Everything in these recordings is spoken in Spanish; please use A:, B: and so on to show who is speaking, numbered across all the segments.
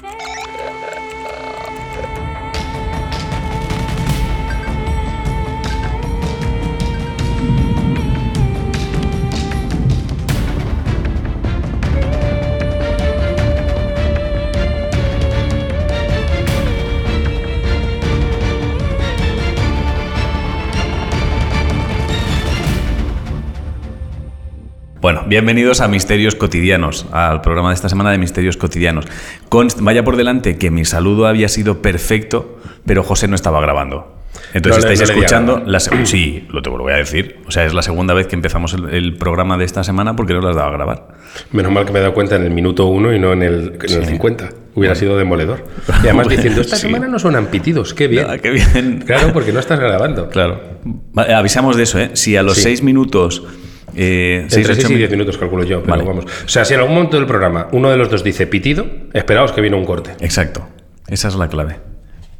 A: Bueno, bienvenidos a Misterios Cotidianos, al programa de esta semana de Misterios Cotidianos. Const- vaya por delante que mi saludo había sido perfecto, pero José no estaba grabando. Entonces
B: No
A: estáis
B: no
A: escuchando, la sí, lo te lo voy a decir. O sea, es la segunda vez que empezamos el, el programa de esta semana porque no las daba a grabar.
B: Menos mal que me he dado cuenta en el minuto 1 y no en el, en el 50. Hubiera sido demoledor. Y además diciendo, esta
A: sí.
B: semana no suenan pitidos, qué bien.
A: Qué bien.
B: Claro, porque no estás grabando.
A: Claro. Va- avisamos de eso, ¿eh? Si a los
B: Sí.
A: seis minutos. Eh, seis,
B: Entre 6
A: ocho
B: y 10
A: min-
B: minutos calculo yo, pero
A: Vale.
B: vamos. O sea, si en algún momento del programa uno de los dos dice pitido, esperaos que viene un corte.
A: Exacto. Esa es la clave.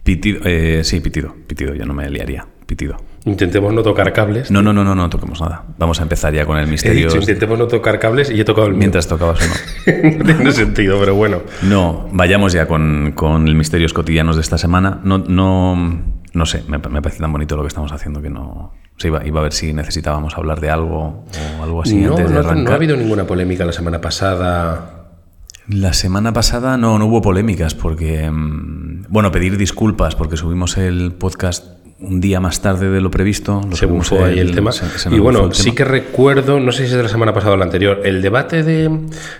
A: Pitido. eh, sí, pitido. Pitido, yo no me liaría. Pitido.
B: Intentemos no tocar cables.
A: No, no, no, no, no toquemos nada. Vamos a empezar ya con el
B: He
A: misterio.
B: dicho, intentemos no tocar cables y he tocado el mío.
A: Mientras tocabas uno.
B: no tiene sentido, pero bueno.
A: No, vayamos ya con, con el misterios cotidianos de esta semana. No, no, no sé, me, me parece tan bonito lo que estamos haciendo que no. Se iba, iba a ver si necesitábamos hablar de algo o algo así
B: no,
A: antes de
B: no, no ha habido ninguna polémica la semana pasada.
A: La semana pasada no, no hubo polémicas porque, mm, bueno, pedir disculpas porque subimos el podcast un día más tarde de lo previsto. Lo
B: Se bufó ahí el tema.
A: se- se nos
B: y bueno, sí
A: tema.
B: que recuerdo, no sé si es de la semana pasada o la anterior, el debate de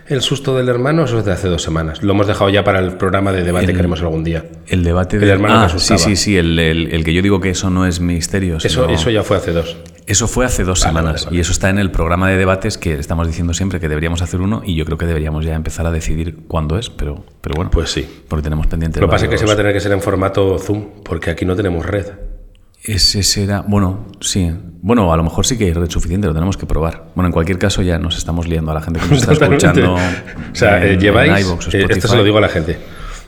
B: el susto del hermano, eso es de hace dos semanas. Lo hemos dejado ya para el programa de debate
A: El-
B: que haremos algún día.
A: El debate
B: el
A: de
B: hermano que
A: ah, sí,
B: asustaba.
A: sí, sí, el, el- el que yo digo que eso no es misterio.
B: Eso,
A: sino-
B: eso ya fue hace dos.
A: Eso fue hace dos
B: Vale,
A: semanas
B: vale, vale.
A: y eso está en el programa de debates que estamos diciendo siempre que deberíamos hacer uno y yo creo que deberíamos ya empezar a decidir cuándo es, pero, pero bueno,
B: Pues sí.
A: porque tenemos pendiente.
B: Lo que pasa es que se va a tener que ser en formato Zoom, porque aquí no tenemos red.
A: Ese será, bueno, sí, bueno, a lo mejor sí que hay red suficiente, lo tenemos que probar. Bueno, en cualquier caso ya nos estamos liando a la gente que nos está
B: Totalmente.
A: escuchando.
B: o sea,
A: en-
B: eh,
A: en
B: lleváis,
A: iVoox o
B: eh, esto se lo digo a la gente,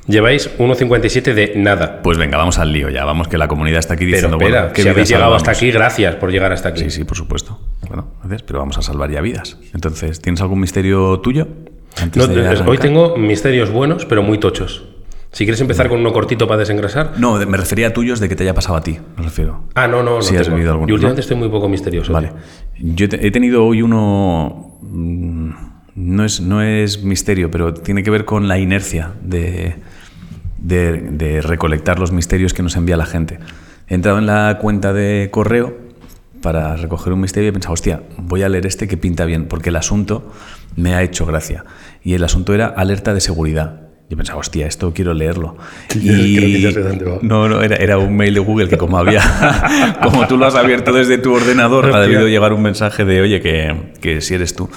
B: lleváis 1.57 de nada.
A: Pues venga, vamos al lío ya, vamos que la comunidad está aquí
B: Pero
A: diciendo,
B: espera,
A: bueno, ¿qué
B: si habéis llegado hasta aquí, gracias por llegar hasta aquí.
A: Sí, sí, por supuesto. Bueno, gracias, pero vamos a salvar ya vidas. Entonces, ¿tienes algún misterio tuyo?
B: No, hoy tengo misterios buenos, pero muy tochos. Si quieres empezar con uno cortito para desengrasar.
A: No, me refería a tuyos de que te haya pasado a ti, me refiero.
B: Ah, no, no, no.
A: Sí, has vivido alguno,
B: Yo últimamente
A: ¿no?
B: estoy muy poco misterioso.
A: Vale.
B: tío.
A: Yo te- he tenido hoy uno. mm, No es, no es misterio, pero tiene que ver con la inercia de, de, de recolectar los misterios que nos envía la gente. He entrado en la cuenta de correo para recoger un misterio y he pensado, hostia, voy a leer este que pinta bien, porque el asunto me ha hecho gracia. Y el asunto era alerta de seguridad. Yo pensaba, hostia, esto quiero leerlo.
B: Creo que ya sé dónde va.
A: No, no, era, era un mail de Google que como había, como tú lo has abierto desde tu ordenador, ha
B: Hostia.
A: debido llegar un mensaje de, oye, que, que si eres tú.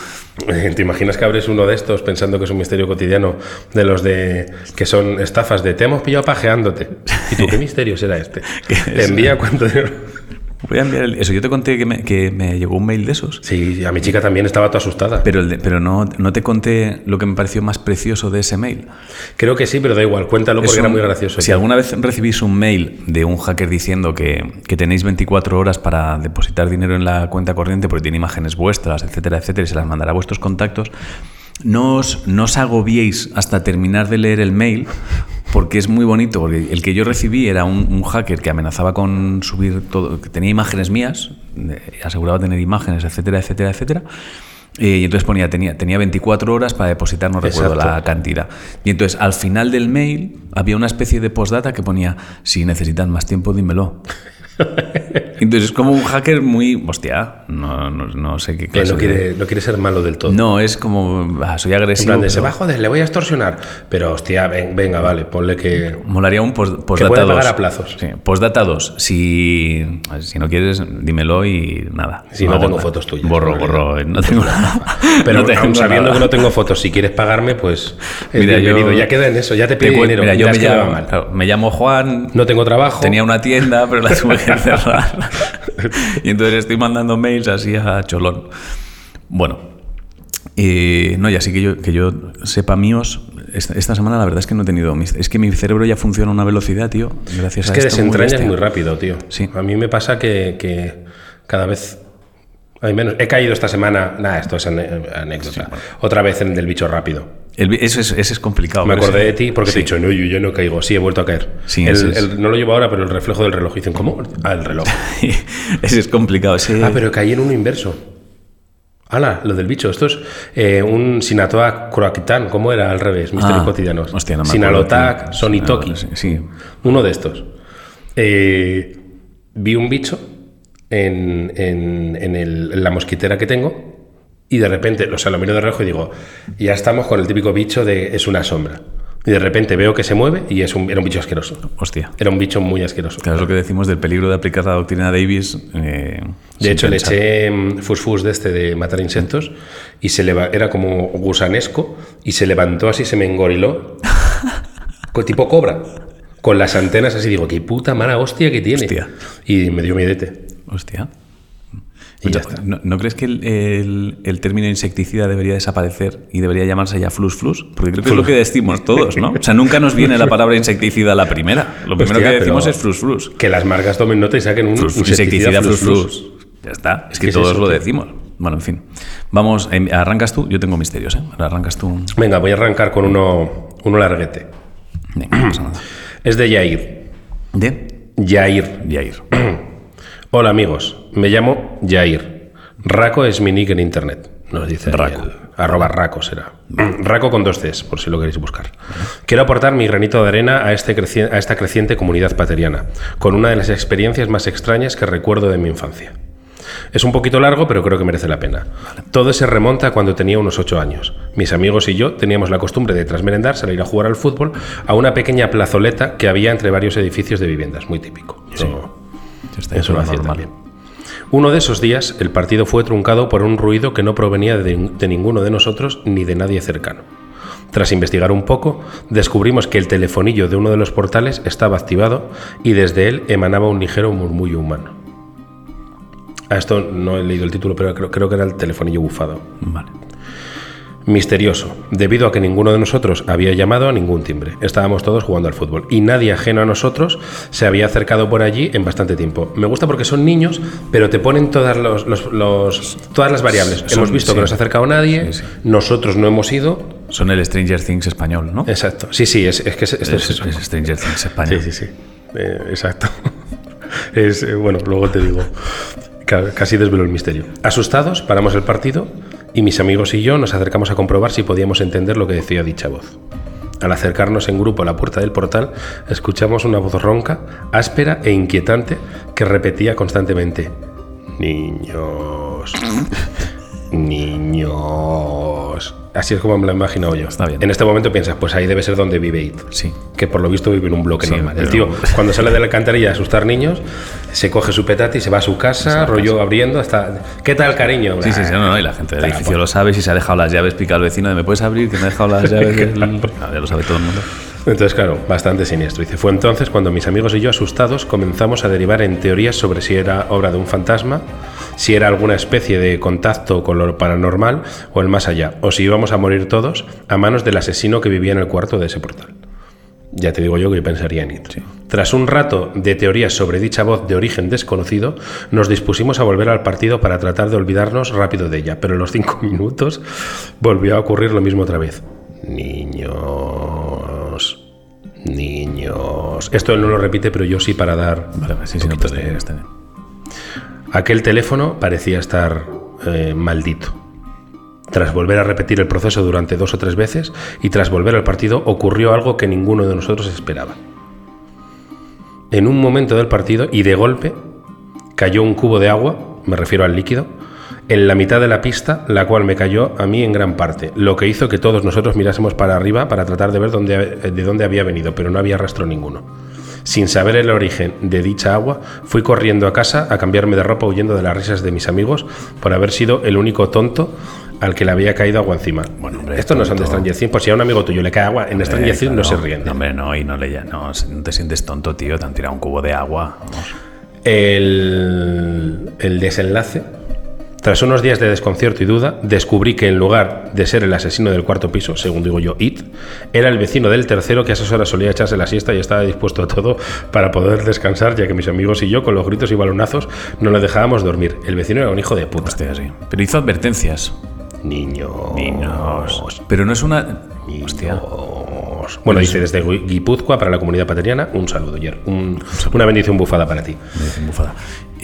B: Eh, ¿Te imaginas que abres uno de estos pensando que es un misterio cotidiano de los de que son estafas de te hemos pillado pajeándote? ¿Y tú qué misterio será este?
A: ¿Qué es?
B: Envía cuánto dinero.
A: Voy a enviar el- eso. Yo te conté que me, que me llegó un mail de esos.
B: Sí, a mi chica también estaba toda asustada.
A: Pero, el de- pero no, no te conté lo que me pareció más precioso de ese mail.
B: Creo que sí, pero da igual, cuéntalo porque era muy gracioso.
A: Si alguna vez recibís un mail de un hacker diciendo que, que tenéis 24 horas para depositar dinero en la cuenta corriente porque tiene imágenes vuestras, etcétera, etcétera, y se las mandará a vuestros contactos, no os, no os agobiéis hasta terminar de leer el mail porque es muy bonito, porque el que yo recibí era un, un hacker que amenazaba con subir todo, que tenía imágenes mías, eh, aseguraba tener imágenes, etcétera, etcétera, etcétera. Eh, y entonces ponía, tenía, tenía 24 horas para depositar, no recuerdo
B: Exacto.
A: la cantidad. Y entonces al final del mail había una especie de postdata que ponía, si necesitan más tiempo, dímelo. Entonces es como un hacker muy, hostia, no, no, no sé qué
B: Que
A: clase
B: no quiere, no quiere ser malo del todo.
A: No, es como, ah, soy
B: en
A: agresivo.
B: plan de se
A: pero
B: va a joder, le voy a extorsionar. Pero hostia, ven- venga, vale, ponle que.
A: Molaría un post,
B: Que
A: postdata
B: pagar
A: 2.
B: a plazos.
A: Sí, postdata 2. Si, si no quieres, dímelo y nada.
B: Si no
A: hago
B: tengo
A: nada.
B: fotos tuyas,
A: Borro,
B: en
A: borro. No tengo nada.
B: Pero
A: No tengo
B: aun sabiendo
A: nada.
B: que no tengo fotos, si quieres pagarme, pues es
A: Mira,
B: bienvenido.
A: yo-
B: ya queda en eso, ya te
A: cu-
B: dinero.
A: Mira, yo me
B: que
A: llamo, claro, me llamo Juan,
B: No tengo trabajo.
A: Tenía una tienda, pero la tuve que cerrar. y entonces estoy mandando mails así a cholón. Bueno, eh, no, y así que yo, que yo sepa míos, esta, esta semana la verdad es que no he tenido... Es que mi cerebro ya funciona a una velocidad, tío. Gracias
B: Es
A: a
B: que
A: esto muy
B: desentrañas
A: bestia.
B: muy rápido, tío.
A: Sí.
B: A mí me pasa que, que cada vez hay menos. He caído esta semana, nada, esto es anécdota. Otra vez en del bicho rápido.
A: El eso es, ese es complicado.
B: Me acordé de ti porque te he dicho, no, yo, yo no caigo. Sí, he vuelto a caer.
A: Sí,
B: El-
A: ese es.
B: el- no lo llevo ahora, pero el reflejo del reloj. Dicen, ¿cómo? Ah, el reloj.
A: ese es complicado.
B: Ah, pero caí en uno inverso. Hala, lo del bicho. Esto es eh, un Sinatoa Croaquitán. ¿Cómo era al revés? Misterios
A: Ah,
B: cotidianos.
A: hostia, no
B: Sinalotac. Sonitoki.
A: Sí, sí.
B: Uno de estos. Eh, vi un bicho en, en- en el- en la mosquitera que tengo y de repente, o sea, lo miro de reojo y digo, ya estamos con el típico bicho de es una sombra. Y de repente veo que se mueve y es un, era un bicho asqueroso.
A: Hostia.
B: Era un bicho muy asqueroso.
A: Claro, es lo que decimos del peligro de aplicar la doctrina Davis. eh,
B: De hecho, le eché mm, fusfus de este de matar insectos y se leva- era como gusanesco y se levantó así, se me engoriló, tipo cobra, con las antenas así. Digo, qué puta mala hostia que tiene.
A: Hostia.
B: Y me dio miedete.
A: Hostia.
B: Y ya
A: Oye,
B: está.
A: ¿no, no crees que el, el- el término insecticida debería desaparecer y debería llamarse ya flus flus? Porque creo que es lo que decimos todos, ¿no? O sea, nunca nos viene la palabra insecticida a la primera. Lo primero
B: Hostia,
A: que decimos es flus flus.
B: Que las marcas tomen nota y saquen un
A: Flus,
B: insecticida
A: insecticida flus
B: flus,
A: flus. Ya está. Es que
B: ¿Qué es
A: todos lo decimos. Bueno, en fin. Vamos, em, arrancas tú. Yo tengo misterios, ¿eh? Ahora Arrancas tú.
B: Venga, voy a arrancar con uno, uno larguete.
A: Venga, no pasa nada.
B: Es de Yair.
A: ¿De?
B: Yair.
A: Yair.
B: Hola amigos, me llamo Yair. Raco es mi nick en internet, nos dice
A: Raco.
B: el- arroba Raco será. Raco con dos Cs, por si lo queréis buscar. Quiero aportar mi granito de arena a, este creci- a esta creciente comunidad pateriana, con una de las experiencias más extrañas que recuerdo de mi infancia. Es un poquito largo, pero creo que merece la pena. Todo se remonta a cuando tenía unos 8 años. Mis amigos y yo teníamos la costumbre de, tras merendar, salir a jugar al fútbol a una pequeña plazoleta que había entre varios edificios de viviendas, muy típico.
A: Ya está,
B: eso lo
A: es
B: hacía
A: normal.
B: también. Uno de esos días, el partido fue truncado por un ruido que no provenía de, de ninguno de nosotros ni de nadie cercano. Tras investigar un poco, descubrimos que el telefonillo de uno de los portales estaba activado y desde él emanaba un ligero murmullo humano. A esto no he leído el título, pero creo, creo que era el telefonillo bufado.
A: Vale.
B: Misterioso, debido a que ninguno de nosotros había llamado a ningún timbre. Estábamos todos jugando al fútbol y nadie ajeno a nosotros se había acercado por allí en bastante tiempo. Me gusta porque son niños, pero te ponen todas, los, los- los- todas las variables.
A: Son-
B: hemos visto
A: sí.
B: que no se ha acercado nadie,
A: Sí, sí.
B: nosotros no hemos ido.
A: Son el Stranger Things español, ¿no?
B: Exacto. Sí, sí, es, es que es- es,
A: Es, Stranger Things español.
B: Sí, sí, sí. Eh, exacto. Es, eh, bueno, luego te digo. Ca- Casi desvelo el misterio. Asustados, paramos el partido y mis amigos y yo nos acercamos a comprobar si podíamos entender lo que decía dicha voz. Al acercarnos en grupo a la puerta del portal, escuchamos una voz ronca, áspera e inquietante que repetía constantemente: Niños. Niños. Así es como me lo he imaginado yo.
A: Está bien.
B: En este momento piensas, pues ahí debe ser donde vive It
A: Sí.
B: que por lo visto vive en un bloque
A: Sí,
B: normal. El tío, cuando sale de la alcantarilla a asustar niños, se coge su petate y se va a su casa, rollo abriendo hasta... ¿Qué tal, cariño?
A: Sí, sí, sí, no, no, y la gente del edificio lo sabe, si se ha dejado las llaves, pica al vecino de me puedes abrir, que me ha dejado las llaves. del-". Claro, ya lo sabe todo el mundo.
B: Entonces, claro, bastante siniestro. Dice, fue entonces cuando mis amigos y yo, asustados, comenzamos a derivar en teorías sobre si era obra de un fantasma, si era alguna especie de contacto con lo paranormal o el más allá, o si íbamos a morir todos a manos del asesino que vivía en el cuarto de ese portal. Ya te digo yo que pensaría en it. Tras un rato de teorías sobre dicha voz de origen desconocido, nos dispusimos a volver al partido para tratar de olvidarnos rápido de ella, pero en los cinco minutos volvió a ocurrir lo mismo otra vez. Niños. Niños. Esto él no lo repite, pero yo sí para dar.
A: Vale, sí, sí, no,
B: de-. Aquel teléfono parecía estar eh, maldito. Tras volver a repetir el proceso durante dos o tres veces y tras volver al partido ocurrió algo que ninguno de nosotros esperaba. En un momento del partido y de golpe cayó un cubo de agua, me refiero al líquido, en la mitad de la pista, la cual me cayó a mí en gran parte, lo que hizo que todos nosotros mirásemos para arriba para tratar de ver dónde, de dónde había venido, pero no había rastro ninguno. Sin saber el origen de dicha agua, fui corriendo a casa a cambiarme de ropa huyendo de las risas de mis amigos por haber sido el único tonto al que le había caído agua encima.
A: Bueno, hombre,
B: Esto no son de. Stranger Things, por si a un amigo tuyo le cae agua, en Stranger
A: Eh,
B: Things no se ríen.
A: No, hombre, no, y no le no, no te sientes tonto, tío, te han tirado un cubo de agua. vamos.
B: El, el desenlace. Tras unos días de desconcierto y duda, descubrí que en lugar de ser el asesino del cuarto piso, según digo yo, It, era el vecino del tercero que a esas horas solía echarse la siesta y estaba dispuesto a todo para poder descansar, ya que mis amigos y yo, con los gritos y balonazos, no le dejábamos dormir. El vecino era un hijo de puta.
A: Hostia, sí. Pero hizo advertencias.
B: Niño.
A: Niños. Pero no es una.
B: Hostia. Bueno, dice desde Guipúzcoa para la comunidad pateriana, un saludo, Yer. Un- una bendición bufada para ti.
A: Bufada.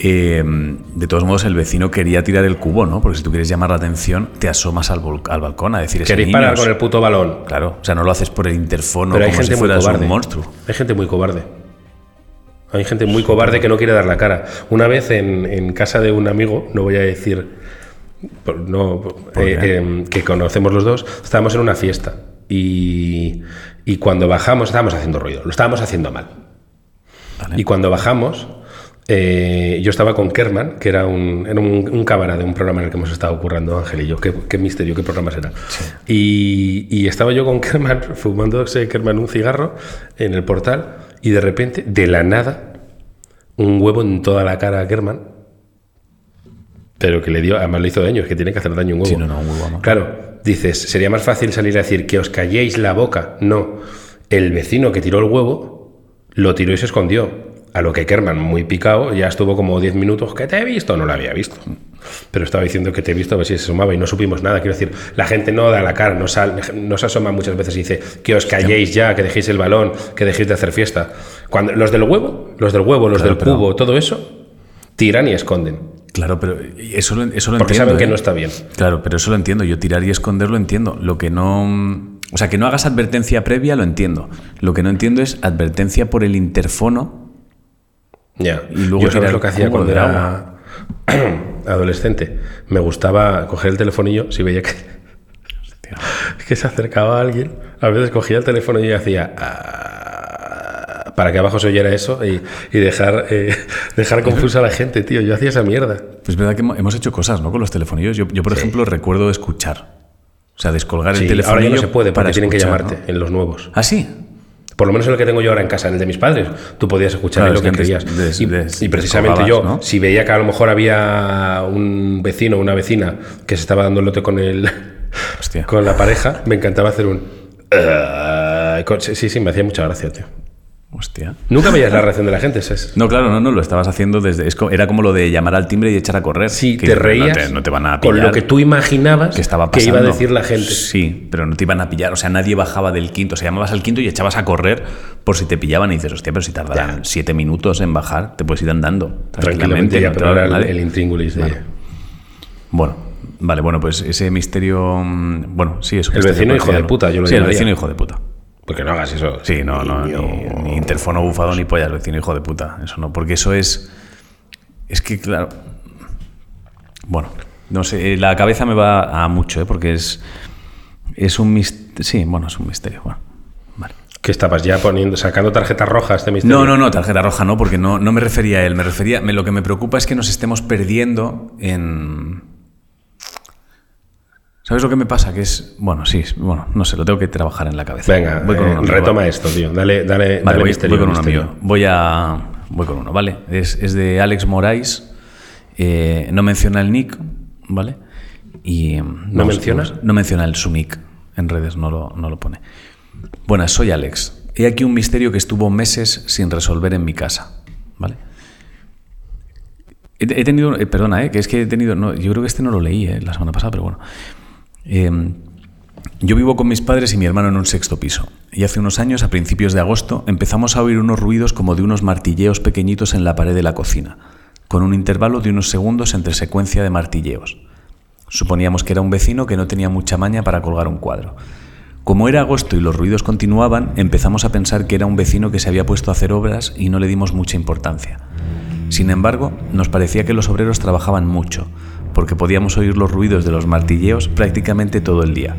A: Eh, de todos modos, el vecino quería tirar el cubo, ¿no? Porque si tú quieres llamar la atención, te asomas al, balcón a decir
B: Queréis parar con el puto balón.
A: Claro, o sea, no lo haces por el interfono
B: Pero hay
A: como
B: gente
A: si
B: muy
A: fueras
B: cobarde.
A: un monstruo.
B: Hay gente muy cobarde. Hay gente muy cobarde que no quiere dar la cara. Una vez en, en casa de un amigo, no voy a decir no,
A: ¿Por
B: eh, eh, que conocemos los dos, estábamos en una fiesta y, y cuando bajamos estábamos haciendo ruido, lo estábamos haciendo mal.
A: Vale.
B: Y cuando bajamos, eh, yo estaba con Kerman, que era un, era un, un cámara de un programa en el que hemos estado currando Ángel y yo. Qué, qué misterio, qué programa será. Y, y estaba yo con Kerman, fumándose Kerman un cigarro en el portal, y de repente, de la nada, un huevo en toda la cara a Kerman. Pero que le dio, además le hizo daño, es que tiene que hacer daño un huevo.
A: Sí, no, no, un huevo, no.
B: Claro, dices, sería más fácil salir a decir que os calléis la boca. No, el vecino que tiró el huevo lo tiró y se escondió. A lo que Kerman, muy picado, ya estuvo como 10 minutos. ¿Que te he visto? No lo había visto. Pero estaba diciendo que te he visto a ver si se sumaba y no supimos nada. Quiero decir, la gente no da la cara, no, sal- no se asoma muchas veces y dice que os calléis ya, que dejéis el balón, que dejéis de hacer fiesta. Cuando los del huevo, los del huevo, los
A: Claro,
B: del cubo, todo eso, tiran y esconden.
A: Claro, pero eso lo, eso lo
B: Porque
A: entiendo.
B: saben que
A: ¿eh?
B: no está bien.
A: Claro, pero eso lo entiendo. Yo tirar y esconder lo entiendo. Lo que no. O sea, que no hagas advertencia previa lo entiendo. Lo que no entiendo es advertencia por el interfono.
B: Ya.
A: Y luego
B: Yo sabes lo que hacía cuando era adolescente. Me gustaba coger el telefonillo si veía que, que se acercaba a alguien. A veces cogía el teléfono y hacía "Ah", para que abajo se oyera eso y, y dejar, eh, dejar confusa a la gente, tío. Yo hacía esa mierda.
A: Pues es verdad que hemo- hemos hecho cosas, ¿no? Con los telefonillos. Yo, yo por ejemplo, recuerdo escuchar. O sea, descolgar
B: Sí,
A: el teléfono.
B: ahora ya no se puede porque tienen que llamarte
A: ¿no?
B: en los nuevos.
A: ¿Ah, sí?
B: Por lo menos en el que tengo yo ahora en casa, en el de mis padres, tú podías escuchar
A: Claro,
B: lo que
A: que
B: querías.
A: des-
B: y, precisamente yo, si veía que a lo mejor había un vecino o una vecina que se estaba dando el lote con el
A: Hostia.
B: con la pareja, me encantaba hacer un con- sí, sí, me hacía mucha gracia, tío.
A: Hostia.
B: Nunca veías la reacción de la gente, es- es-
A: No, claro, no, no, lo estabas haciendo desde. es era como lo de llamar al timbre y echar a correr. Que
B: te
A: no
B: reías
A: te- No te, van a pillar.
B: con lo que tú imaginabas
A: que estaba
B: que iba a decir la gente.
A: Sí, pero no te iban a pillar. O sea, nadie bajaba del quinto. O sea, llamabas al quinto y echabas a correr por si te pillaban y dices, hostia, pero si tardarán
B: Ya.
A: siete minutos en bajar, te puedes ir andando.
B: Tranquilamente, ya,
A: no te
B: pero
A: va a
B: era
A: ver
B: el, el intríngulis de...
A: Bueno, vale, bueno, pues ese misterio. mm, Bueno, sí, eso.
B: El
A: misterio
B: vecino hijo de puta, yo lo
A: Sí, el vecino hijo de puta.
B: Porque no hagas eso.
A: Sí, no, no, ni, interfono bufado ni pollas, vecino hijo de puta. Eso no, porque eso es. Es que, claro. Bueno, no sé, la cabeza me va a mucho, ¿eh? porque es. Es un misterio. Sí, bueno, es un misterio. Bueno, vale.
B: ¿Qué estabas ya poniendo, sacando tarjetas rojas este misterio?
A: No, no, no, tarjeta roja no, porque no, no me refería a él. Me refería. me- lo que me preocupa es que nos estemos perdiendo en. ¿Sabes lo que me pasa? Que es. Bueno, sí, bueno, no sé, lo tengo que trabajar en la cabeza.
B: Venga,
A: Voy con
B: eh,
A: un amigo,
B: retoma
A: ¿vale?
B: esto, tío. Dale, dale,
A: Vale,
B: dale
A: voy,
B: misterio.
A: voy con un
B: misterio.
A: amigo. Voy a. Voy con uno, ¿vale? Es, es de Alex Morais. eh, no menciona el nick, ¿vale? Y. em,
B: ¿No menciona?
A: No menciona el su nick. En redes no lo, no lo pone. Buenas, soy Alex. He aquí un misterio que estuvo meses sin resolver en mi casa, ¿vale? He, he tenido. eh, perdona, ¿eh? Que es que he tenido. No, yo creo que este no lo leí eh, la semana pasada, pero bueno. Eh, yo vivo con mis padres y mi hermano en un sexto piso. Y hace unos años, a principios de agosto, empezamos a oír unos ruidos como de unos martilleos pequeñitos en la pared de la cocina, con un intervalo de unos segundos entre secuencia de martilleos. Suponíamos que era un vecino que no tenía mucha maña para colgar un cuadro. Como era agosto y los ruidos continuaban, empezamos a pensar que era un vecino que se había puesto a hacer obras y no le dimos mucha importancia. Sin embargo, nos parecía que los obreros trabajaban mucho, porque podíamos oír los ruidos de los martilleos prácticamente todo el día.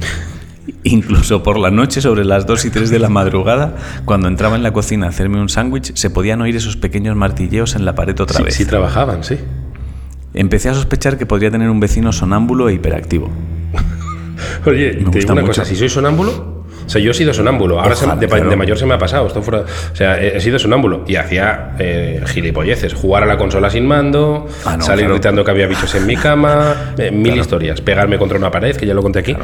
A: Incluso por la noche, sobre las 2 y 3 de la madrugada, cuando entraba en la cocina a hacerme un sándwich, se podían oír esos pequeños martilleos en la pared otra
B: Sí,
A: vez.
B: sí trabajaban, sí.
A: Empecé a sospechar que podría tener un vecino sonámbulo e hiperactivo.
B: Oye, te digo
A: gusta
B: una
A: mucho.
B: cosa, si soy sonámbulo, o sea, yo he sido sonámbulo, ahora se- de,
A: claro.
B: de mayor se me ha pasado, esto fuera, o sea, he, he sido sonámbulo y hacía eh, gilipolleces, jugar a la consola sin mando,
A: Ah, no,
B: salir
A: claro.
B: gritando que había bichos en mi cama, eh, mil historias, pegarme contra una pared, que ya lo conté aquí,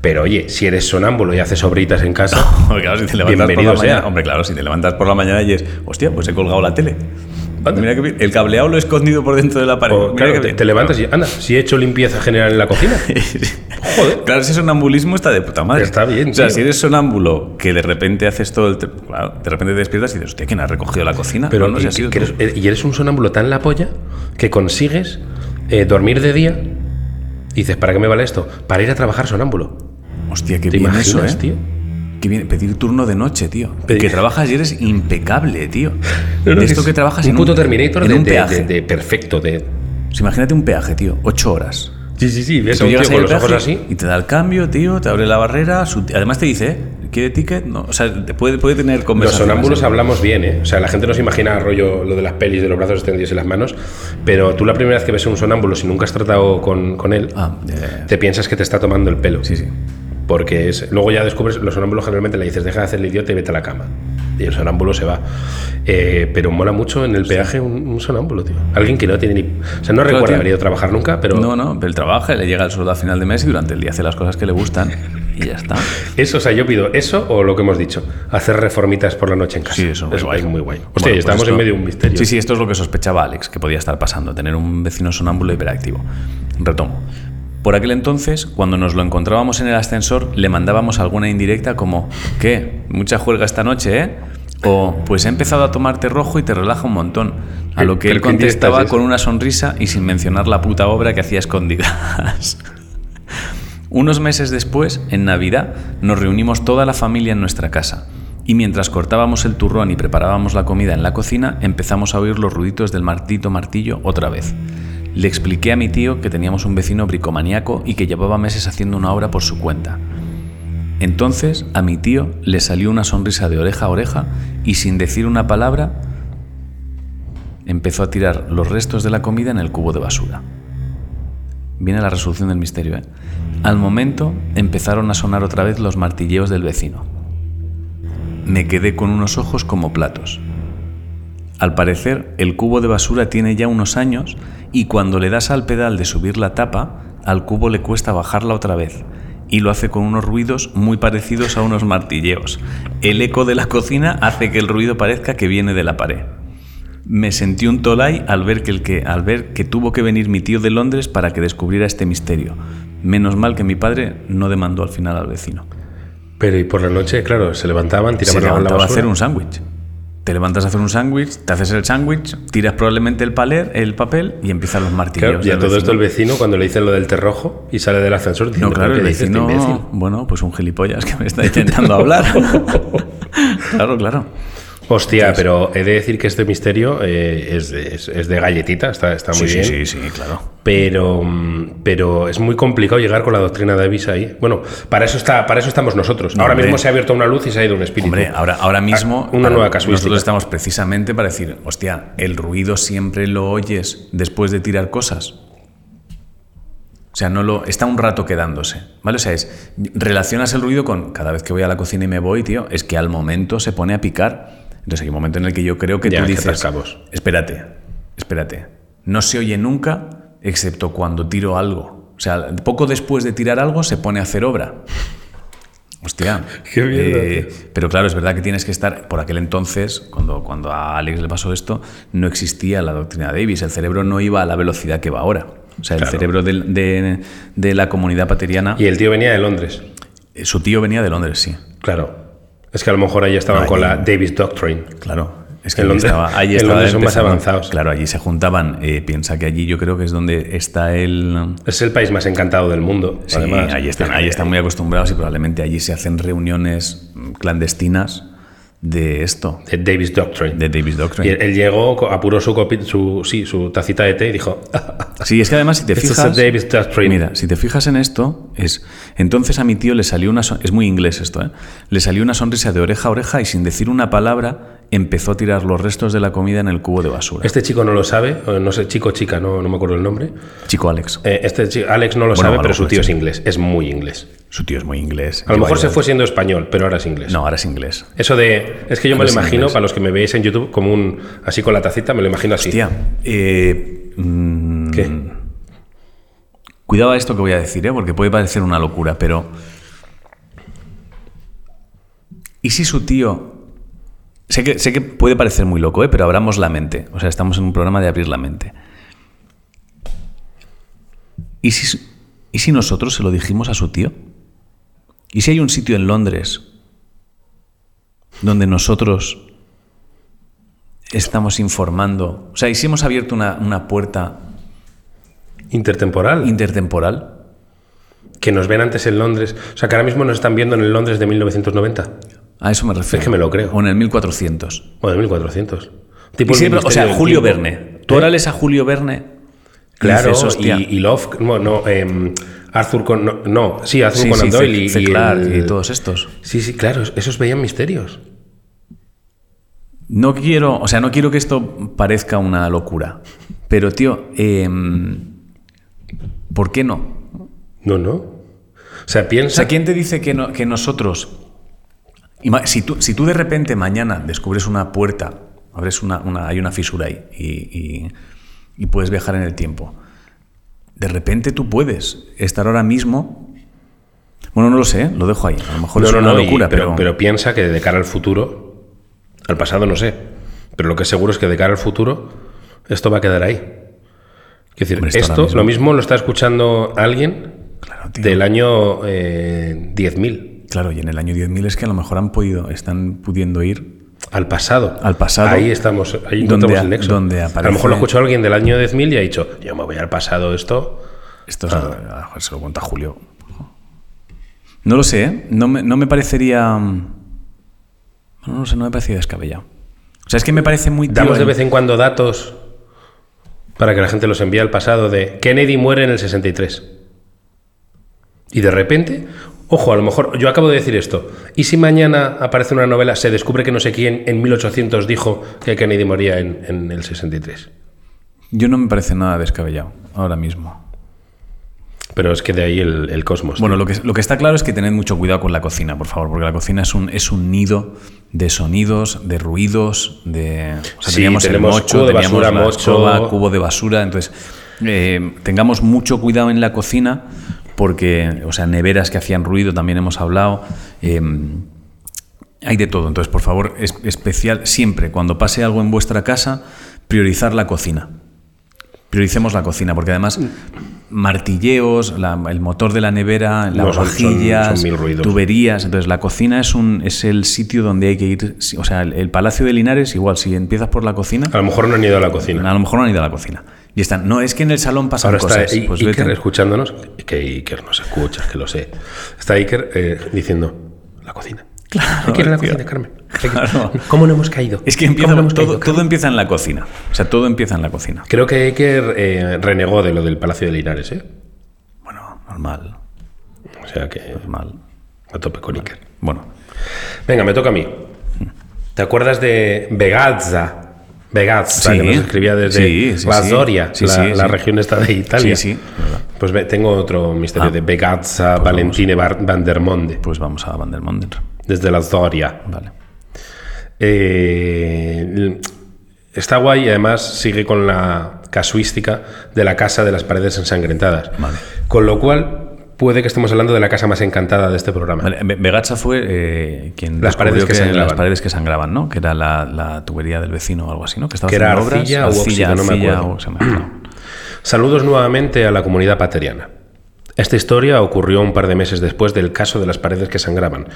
B: pero oye, si eres sonámbulo y haces obritas en casa,
A: Hombre, claro, si te levantas por la mañana,
B: sea.
A: hombre, claro, si te levantas por la mañana y es, hostia, pues he colgado la tele. Mira que. El cableado lo he escondido por dentro de la pared.
B: Claro,
A: qué
B: te, levantas y anda, si he hecho limpieza general en la cocina. Joder.
A: Claro, ese sonambulismo está de puta madre.
B: Está bien,
A: O sea,
B: tío.
A: si eres sonámbulo que de repente haces todo el. Claro, de repente te despiertas y dices, hostia, ¿quién ha recogido la cocina?
B: Pero
A: no, no,
B: y,
A: sido
B: que eres, eh, y eres un sonámbulo tan la polla que consigues eh, dormir de día y dices, ¿para qué me vale esto? Para ir a trabajar sonámbulo.
A: Hostia, qué
B: ¿Te
A: bien
B: imaginas,
A: eso, ¿eh?
B: tío?
A: Qué bien, pedir turno de noche, tío.
B: Pedir-
A: Que trabajas y eres impecable, tío.
B: No, no,
A: de
B: que
A: esto
B: es
A: que trabajas
B: un
A: en
B: puto
A: un,
B: Terminator
A: en
B: de,
A: un peaje.
B: de- de perfecto. De...
A: Pues imagínate un peaje, tío. Ocho horas.
B: Sí, sí, sí. Ves a un tío con los ojos así.
A: Y te da el cambio, tío, te abre la barrera. su- Además te dice, ¿eh? ¿quiere ticket? No. O sea, puede, puede tener
B: Los
A: conversaciones.
B: sonámbulos
A: ¿eh?
B: hablamos bien, ¿eh? O sea, la gente no se imagina rollo lo de las pelis de los brazos extendidos y las manos, pero tú la primera vez que ves a un sonámbulo, si nunca has tratado con, con él,
A: Ah,
B: te piensas que te está tomando el pelo.
A: Sí, sí.
B: Porque es, luego ya descubres, los sonámbulos generalmente le dices, deja de hacer el idiota y vete a la cama. Y el sonámbulo se va. Eh, pero mola mucho en el peaje un, un sonámbulo, tío. Alguien que no tiene ni. O sea, no recuerda
A: tío.
B: haber ido a trabajar nunca, pero.
A: No, no, pero él trabaja, le llega el sueldo a final de mes y durante el día hace las cosas que le gustan y ya está.
B: Eso, o sea, yo pido eso o lo que hemos dicho, hacer reformitas por la noche en casa.
A: Sí, eso
B: es,
A: guay.
B: es muy guay. Hostia,
A: Bueno, pues
B: estamos
A: esto-
B: en medio de un misterio.
A: Sí, sí, esto es lo que sospechaba Alex, que podía estar pasando, tener un vecino sonámbulo hiperactivo. Retomo. Por aquel entonces, cuando nos lo encontrábamos en el ascensor, le mandábamos alguna indirecta como, ¿qué? Mucha juerga esta noche, ¿eh? O, pues he empezado a tomarte rojo y te relaja un montón. A
B: ¿Qué-
A: lo que él contestaba con una sonrisa y sin mencionar la puta obra que hacía escondidas. Unos meses después, en Navidad, nos reunimos toda la familia en nuestra casa. Y mientras cortábamos el turrón y preparábamos la comida en la cocina, empezamos a oír los ruiditos del martito martillo otra vez. Le expliqué a mi tío que teníamos un vecino bricomaníaco y que llevaba meses haciendo una obra por su cuenta. Entonces a mi tío le salió una sonrisa de oreja a oreja y sin decir una palabra empezó a tirar los restos de la comida en el cubo de basura. Viene la resolución del misterio. ¿eh? Al momento empezaron a sonar otra vez los martilleos del vecino. Me quedé con unos ojos como platos. Al parecer, el cubo de basura tiene ya unos años y cuando le das al pedal de subir la tapa, al cubo le cuesta bajarla otra vez. Y lo hace con unos ruidos muy parecidos a unos martilleos. El eco de la cocina hace que el ruido parezca que viene de la pared. Me sentí un tolai al ver que, el que, al ver que tuvo que venir mi tío de Londres para que descubriera este misterio. Menos mal que mi padre no demandó al final al vecino.
B: Pero y por la noche, claro, se levantaban,
A: Se
B: tiraban la
A: levantaba a
B: basura.
A: hacer un sándwich. Te levantas a hacer un sándwich, te haces el sándwich, tiras probablemente el, paler, el papel y empiezan los martillos.
B: Claro, y a todo esto el
A: vecino.
B: cuando le dicen lo del té rojo y sale del ascensor, diciendo,
A: No, claro,
B: "¿Pero
A: el
B: este
A: vecino,
B: imbécil?".
A: bueno, pues un gilipollas que me está intentando hablar. claro, claro.
B: Hostia, pero he de decir que este misterio eh, es, de, es- es de galletita, está, está muy
A: sí,
B: bien.
A: sí, sí, sí, claro.
B: Pero, pero es muy complicado llegar con la doctrina de Davis ahí. Bueno, para eso, está, para eso estamos nosotros. Ahora
A: hombre.
B: mismo se ha abierto una luz y se ha ido un espíritu.
A: Hombre, ahora, ahora mismo
B: Ah, una
A: para-
B: nueva casuística.
A: nosotros estamos precisamente para decir, hostia, el ruido siempre lo oyes después de tirar cosas. O sea, no lo está un rato quedándose, ¿vale? O sea, es relacionas el ruido con cada vez que voy a la cocina y me voy, tío, es que al momento se pone a picar. Entonces hay un momento en el que yo creo que
B: Ya,
A: tú dices, espérate, espérate, no se oye nunca excepto cuando tiro algo. O sea, poco después de tirar algo se pone a hacer obra. Hostia.
B: Qué
A: Eh, pero claro, es verdad que tienes que estar. Por aquel entonces, cuando, cuando a Alex le pasó esto, no existía la doctrina Davis. El cerebro no iba a la velocidad que va ahora. O sea, el cerebro de, de la comunidad pateriana.
B: Y el tío venía de Londres.
A: eh, Su tío venía de Londres, sí.
B: Claro. Es que a lo mejor ahí estaban con la Davis Doctrine.
A: Claro. Es que
B: En
A: allí
B: Londres-
A: estaba, allí
B: en Londres son más avanzados.
A: Claro, allí se juntaban. eh, piensa que allí yo creo que es donde está el.
B: Es el país más encantado del mundo.
A: Sí,
B: además.
A: ahí están, ahí están muy acostumbrados y probablemente allí se hacen reuniones mm, clandestinas de esto,
B: De Davis Doctrine.
A: de Davis
B: Y
A: Doctrine.
B: él, él llegó, apuró su, su, sí, su tacita de té y dijo:
A: Sí, es que además si te fijas...
B: Davis Doctrine.
A: Mira, si te fijas en esto, es... Entonces a mi tío le salió una... Es muy inglés esto, ¿eh? Le salió una sonrisa de oreja a oreja y sin decir una palabra empezó a tirar los restos de la comida en el cubo de basura.
B: Este chico no lo sabe, o no sé, chico o chica, no, no me acuerdo el nombre.
A: Chico Alex.
B: Eh, este chico, Alex no lo
A: Bueno,
B: sabe, pero su tío es inglés, es muy inglés.
A: Su tío es muy inglés.
B: A lo mejor se fue siendo español, pero ahora es inglés.
A: No, ahora es inglés.
B: Eso de. Es que yo me lo imagino,
A: inglés.
B: para los que me veis en YouTube, como un. Así con la tacita, me lo imagino así.
A: Hostia, eh, mm,
B: ¿Qué?
A: Cuidado a esto que voy a decir, ¿eh? porque puede parecer una locura, pero... ¿Y si su tío Sé que, sé que puede parecer muy loco, ¿eh? pero abramos la mente. O sea, estamos en un programa de abrir la mente. ¿Y si, ¿Y si nosotros se lo dijimos a su tío? ¿Y si hay un sitio en Londres donde nosotros estamos informando? O sea, ¿y si hemos abierto una, una puerta
B: Intertemporal.
A: intertemporal?
B: que nos ven antes en Londres. O sea, que ahora mismo nos están viendo en el Londres de 1990.
A: A eso me refiero.
B: Es que me lo creo.
A: O en el 1400.
B: O de 1400.
A: Y
B: Tipo el
A: siempre- o sea, Julio
B: Tiempo.
A: Verne. Tú ahora lees a Julio Verne. y
B: Claro,
A: dices,
B: y, y Love, no, no, em, Arthur con, no, no, sí, Arthur
A: sí,
B: Conan
A: sí,
B: Doyle
A: C-
B: y,
A: C.
B: el-
A: y todos estos.
B: Sí, sí, claro, esos veían misterios.
A: No quiero, o sea, no quiero que esto parezca una locura. Pero, tío, em, ¿por qué no?
B: No, no. O sea,
A: O
B: piensa.
A: sea, ¿quién te dice que, no- que nosotros... Si tú, si tú de repente mañana descubres una puerta, abres una, una- hay una fisura ahí y, y- y puedes viajar en el tiempo, de repente tú puedes estar ahora mismo... Bueno, no lo sé, ¿eh? lo dejo ahí. A lo mejor
B: no,
A: es
B: no,
A: una
B: no, y-
A: locura,
B: pero,
A: pero...
B: pero piensa que de cara al futuro, al pasado no sé, pero lo que seguro es que de cara al futuro esto va a quedar ahí. Es decir,
A: Hombre, esto
B: lo mismo lo está escuchando alguien
A: Claro,
B: del año eh, 10.000,
A: Claro, y en el año 10.000 es que a lo mejor han podido, están pudiendo ir
B: al pasado.
A: Al pasado.
B: Ahí estamos, ahí
A: Donde
B: el nexo.
A: donde
B: A lo mejor lo escuchó alguien del año 10.000 y ha dicho, yo me voy al pasado, esto...
A: Esto es- a lo se lo cuenta Julio. No lo sé, ¿eh? no, me, no me parecería. mm, No, lo sé, no me parecería descabellado. O sea, es que me parece muy. tío,
B: Damos de vez en cuando datos para que la gente los envíe al pasado de Kennedy muere en el 63. Y de repente, ojo, a lo mejor yo acabo de decir esto. ¿Y si mañana aparece una novela, se descubre que no sé quién en 1800 dijo que Kennedy moría en, en el 63?
A: Yo no me parece nada descabellado ahora mismo.
B: Pero es que de ahí el, el cosmos.
A: Bueno, lo que, lo que está claro es que tened mucho cuidado con la cocina, por favor, porque la cocina es un, es un nido de sonidos, de ruidos, de... O sea,
B: Sí,
A: teníamos el mocho,
B: cubo de
A: teníamos
B: basura,
A: la
B: mocho.
A: escoba, cubo de basura, entonces eh, tengamos mucho cuidado en la cocina, porque, o sea, neveras que hacían ruido, también hemos hablado, eh, hay de todo, entonces, por favor, es especial, siempre, cuando pase algo en vuestra casa, priorizar la cocina. Prioricemos la cocina, porque además martilleos, la- el motor de la nevera, las
B: No, son-
A: vajillas,
B: son
A: tuberías. Entonces, la cocina es, un, es el sitio donde hay que ir. O sea, el, el Palacio de Linares, igual, si empiezas por la cocina,
B: A lo mejor no han ido a la cocina.
A: a lo mejor no han ido a la cocina. Y están, no, es que en el salón pasan
B: Ahora está
A: cosas.
B: I-
A: Pues
B: Iker
A: vete.
B: escuchándonos, que Iker nos escucha, que lo sé. Está Iker eh, diciendo, la cocina.
A: Claro,
B: Hay que ir a la cocina, Carmen.
A: Claro.
B: ¿Cómo no hemos caído?
A: Es que
B: ¿Cómo
A: empieza,
B: hemos
A: todo,
B: caído,
A: todo empieza en la cocina. O sea, todo empieza en la cocina.
B: Creo que Iker eh, renegó de lo del Palacio de Linares, ¿eh?
A: Bueno, normal,
B: O sea que
A: normal.
B: a tope con Iker.
A: Bueno,
B: Venga, me toca a mí. ¿Te acuerdas de Vegazza? Vegazza,
A: Sí.
B: que nos escribía desde
A: Sí, sí,
B: la región esta de Italia.
A: Sí, sí, verdad.
B: Pues ve- tengo otro misterio
A: Ah.
B: de Vegazza Valentine Bar- van der Monde,
A: pues vamos a Van der Monden.
B: desde la Zoria.
A: Vale.
B: Eh, está guay y además sigue con la casuística de la casa de las paredes ensangrentadas.
A: Vale.
B: Con lo cual, puede que estemos hablando de la casa más encantada de este programa.
A: Vale, fue eh, quien
B: Las paredes que sangraban.
A: las paredes que sangraban, ¿no? Que era la, la tubería del vecino o algo así, ¿no? Que estaba
B: Que era arcilla
A: obras.
B: u óxido, no me
A: arcilla
B: acuerdo.
A: o- acordado.
B: Saludos nuevamente a la comunidad pateriana. Esta historia ocurrió un par de meses después del caso de las paredes que sangraban,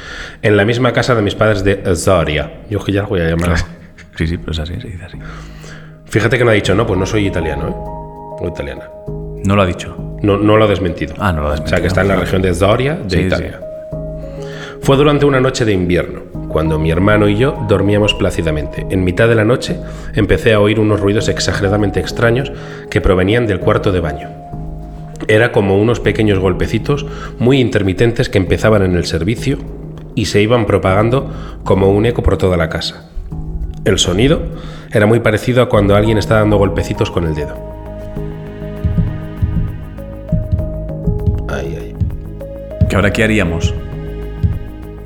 B: en la misma casa de mis padres de Zoria. Yo que ya voy a llamar.
A: Sí, sí, pero es así, se dice así.
B: Fíjate que no ha dicho, no, pues no soy italiano, ¿eh? O italiana.
A: No lo ha dicho.
B: No, no lo ha desmentido.
A: Ah, no lo ha
B: O sea,
A: desmentido.
B: que está en la región de Zoria, de
A: Sí,
B: Italia. Fue durante una noche de invierno, cuando mi hermano y yo dormíamos plácidamente. En mitad de la noche empecé a oír unos ruidos exageradamente extraños que provenían del cuarto de baño. Era como unos pequeños golpecitos muy intermitentes que empezaban en el servicio y se iban propagando como un eco por toda la casa. El sonido era muy parecido a cuando alguien está dando golpecitos con el dedo.
A: ¿Que ahora qué haríamos?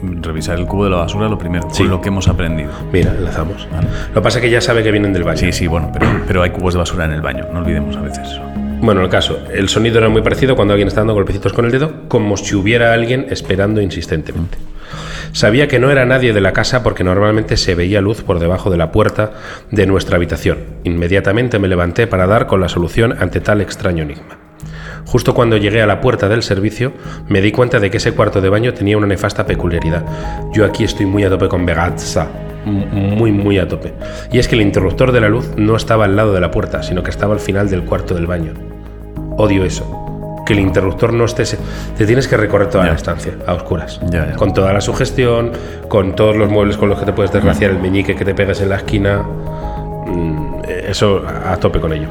A: Revisar el cubo de la basura lo primero,
B: Sí.
A: con lo que hemos aprendido.
B: Mira, enlazamos.
A: Vale.
B: Lo que pasa es que ya sabe que vienen del baño.
A: Sí, sí, bueno, pero, pero hay cubos de basura en el baño, no olvidemos a veces eso.
B: Bueno, el caso, el sonido era muy parecido cuando alguien está dando golpecitos con el dedo, como si hubiera alguien esperando insistentemente. Sabía que no era nadie de la casa porque normalmente se veía luz por debajo de la puerta de nuestra habitación. Inmediatamente me levanté para dar con la solución ante tal extraño enigma. Justo cuando llegué a la puerta del servicio, me di cuenta de que ese cuarto de baño tenía una nefasta peculiaridad. Yo aquí estoy muy a tope con Vegazza, muy, muy a tope. Y es que el interruptor de la luz no estaba al lado de la puerta, sino que estaba al final del cuarto del baño. Odio eso. Que el interruptor no esté... Te tienes que recorrer toda la estancia, a oscuras.
A: Ya, ya.
B: Con toda la sugestión, con todos los muebles con los que te puedes desgraciar, el meñique que te pegas en la esquina. Mm, Eso a tope con ello.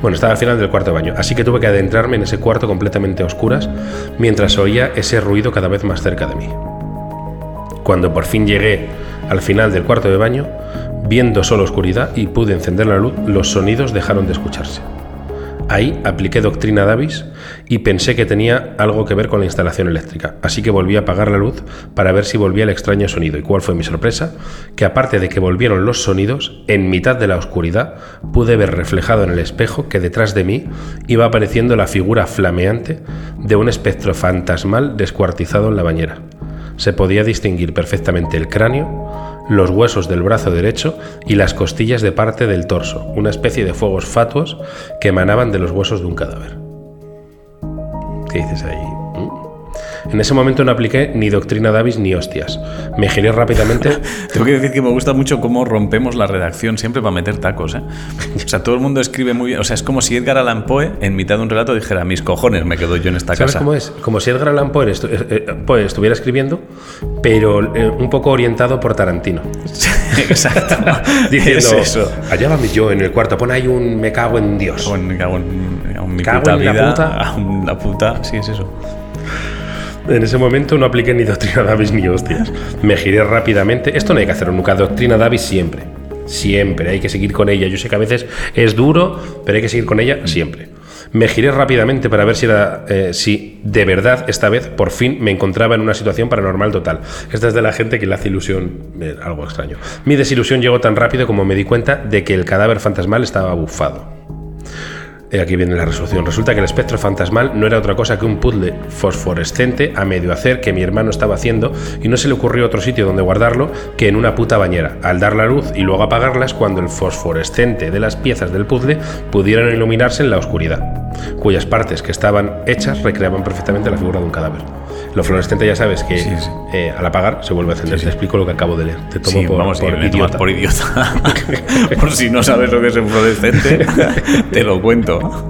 B: Bueno, estaba al final del cuarto de baño, así que tuve que adentrarme en ese cuarto completamente a oscuras mientras oía ese ruido cada vez más cerca de mí. Cuando por fin llegué al final del cuarto de baño, viendo solo oscuridad y pude encender la luz, los sonidos dejaron de escucharse. Ahí apliqué doctrina Davis y pensé que tenía algo que ver con la instalación eléctrica, así que volví a apagar la luz para ver si volvía el extraño sonido. ¿Y cuál fue mi sorpresa? Que aparte de que volvieron los sonidos, en mitad de la oscuridad pude ver reflejado en el espejo que detrás de mí iba apareciendo la figura flameante de un espectro fantasmal descuartizado en la bañera. Se podía distinguir perfectamente el cráneo, los huesos del brazo derecho y las costillas de parte del torso, una especie de fuegos fatuos que emanaban de los huesos de un cadáver. ¿Qué dices ahí? En ese momento no apliqué ni doctrina Davis ni hostias. Me giré rápidamente.
A: Tengo que decir que me gusta mucho cómo rompemos la redacción siempre para meter tacos. ¿eh? O sea, todo el mundo escribe muy bien. O sea, es como si Edgar Allan Poe en mitad de un relato dijera: Mis cojones, me quedo yo en esta
B: ¿Sabes
A: casa.
B: cómo es? Como si Edgar Allan Poe, estu- eh, eh, Poe estuviera escribiendo, pero eh, un poco orientado por Tarantino.
A: Exacto.
B: Diciendo,
A: Es eso.
B: allá va yo en el cuarto, pon ahí un me cago en Dios.
A: Cago en, cago en- en mi
B: Cago
A: puta
B: en la
A: vida.
B: puta.
A: a un- La puta, sí, es eso.
B: En ese momento no apliqué ni doctrina Davis ni hostias. Me giré rápidamente. Esto no hay que hacerlo nunca. Doctrina Davis siempre. Siempre. Hay que seguir con ella. Yo sé que a veces es duro, pero hay que seguir con ella siempre. Me giré rápidamente para ver si era eh, si de verdad esta vez por fin me encontraba en una situación paranormal total. Esta es de la gente que le hace ilusión eh, algo extraño. Mi desilusión llegó tan rápido como me di cuenta de que el cadáver fantasmal estaba bufado. Eh, Aquí viene la resolución. Resulta que el espectro fantasmal no era otra cosa que un puzzle fosforescente a medio hacer que mi hermano estaba haciendo y no se le ocurrió otro sitio donde guardarlo que en una puta bañera. Al dar la luz y luego apagarlas cuando el fosforescente de las piezas del puzzle pudieran iluminarse en la oscuridad, cuyas partes que estaban hechas recreaban perfectamente la figura de un cadáver. Lo fluorescente ya sabes que
A: Sí, sí.
B: eh, al apagar se vuelve a encender. Te explico lo que acabo de leer. Te tomo
A: Sí,
B: por,
A: vamos,
B: por
A: sí, me tomas
B: idiota.
A: por idiota. por si no sabes lo que es un fluorescente, te lo cuento.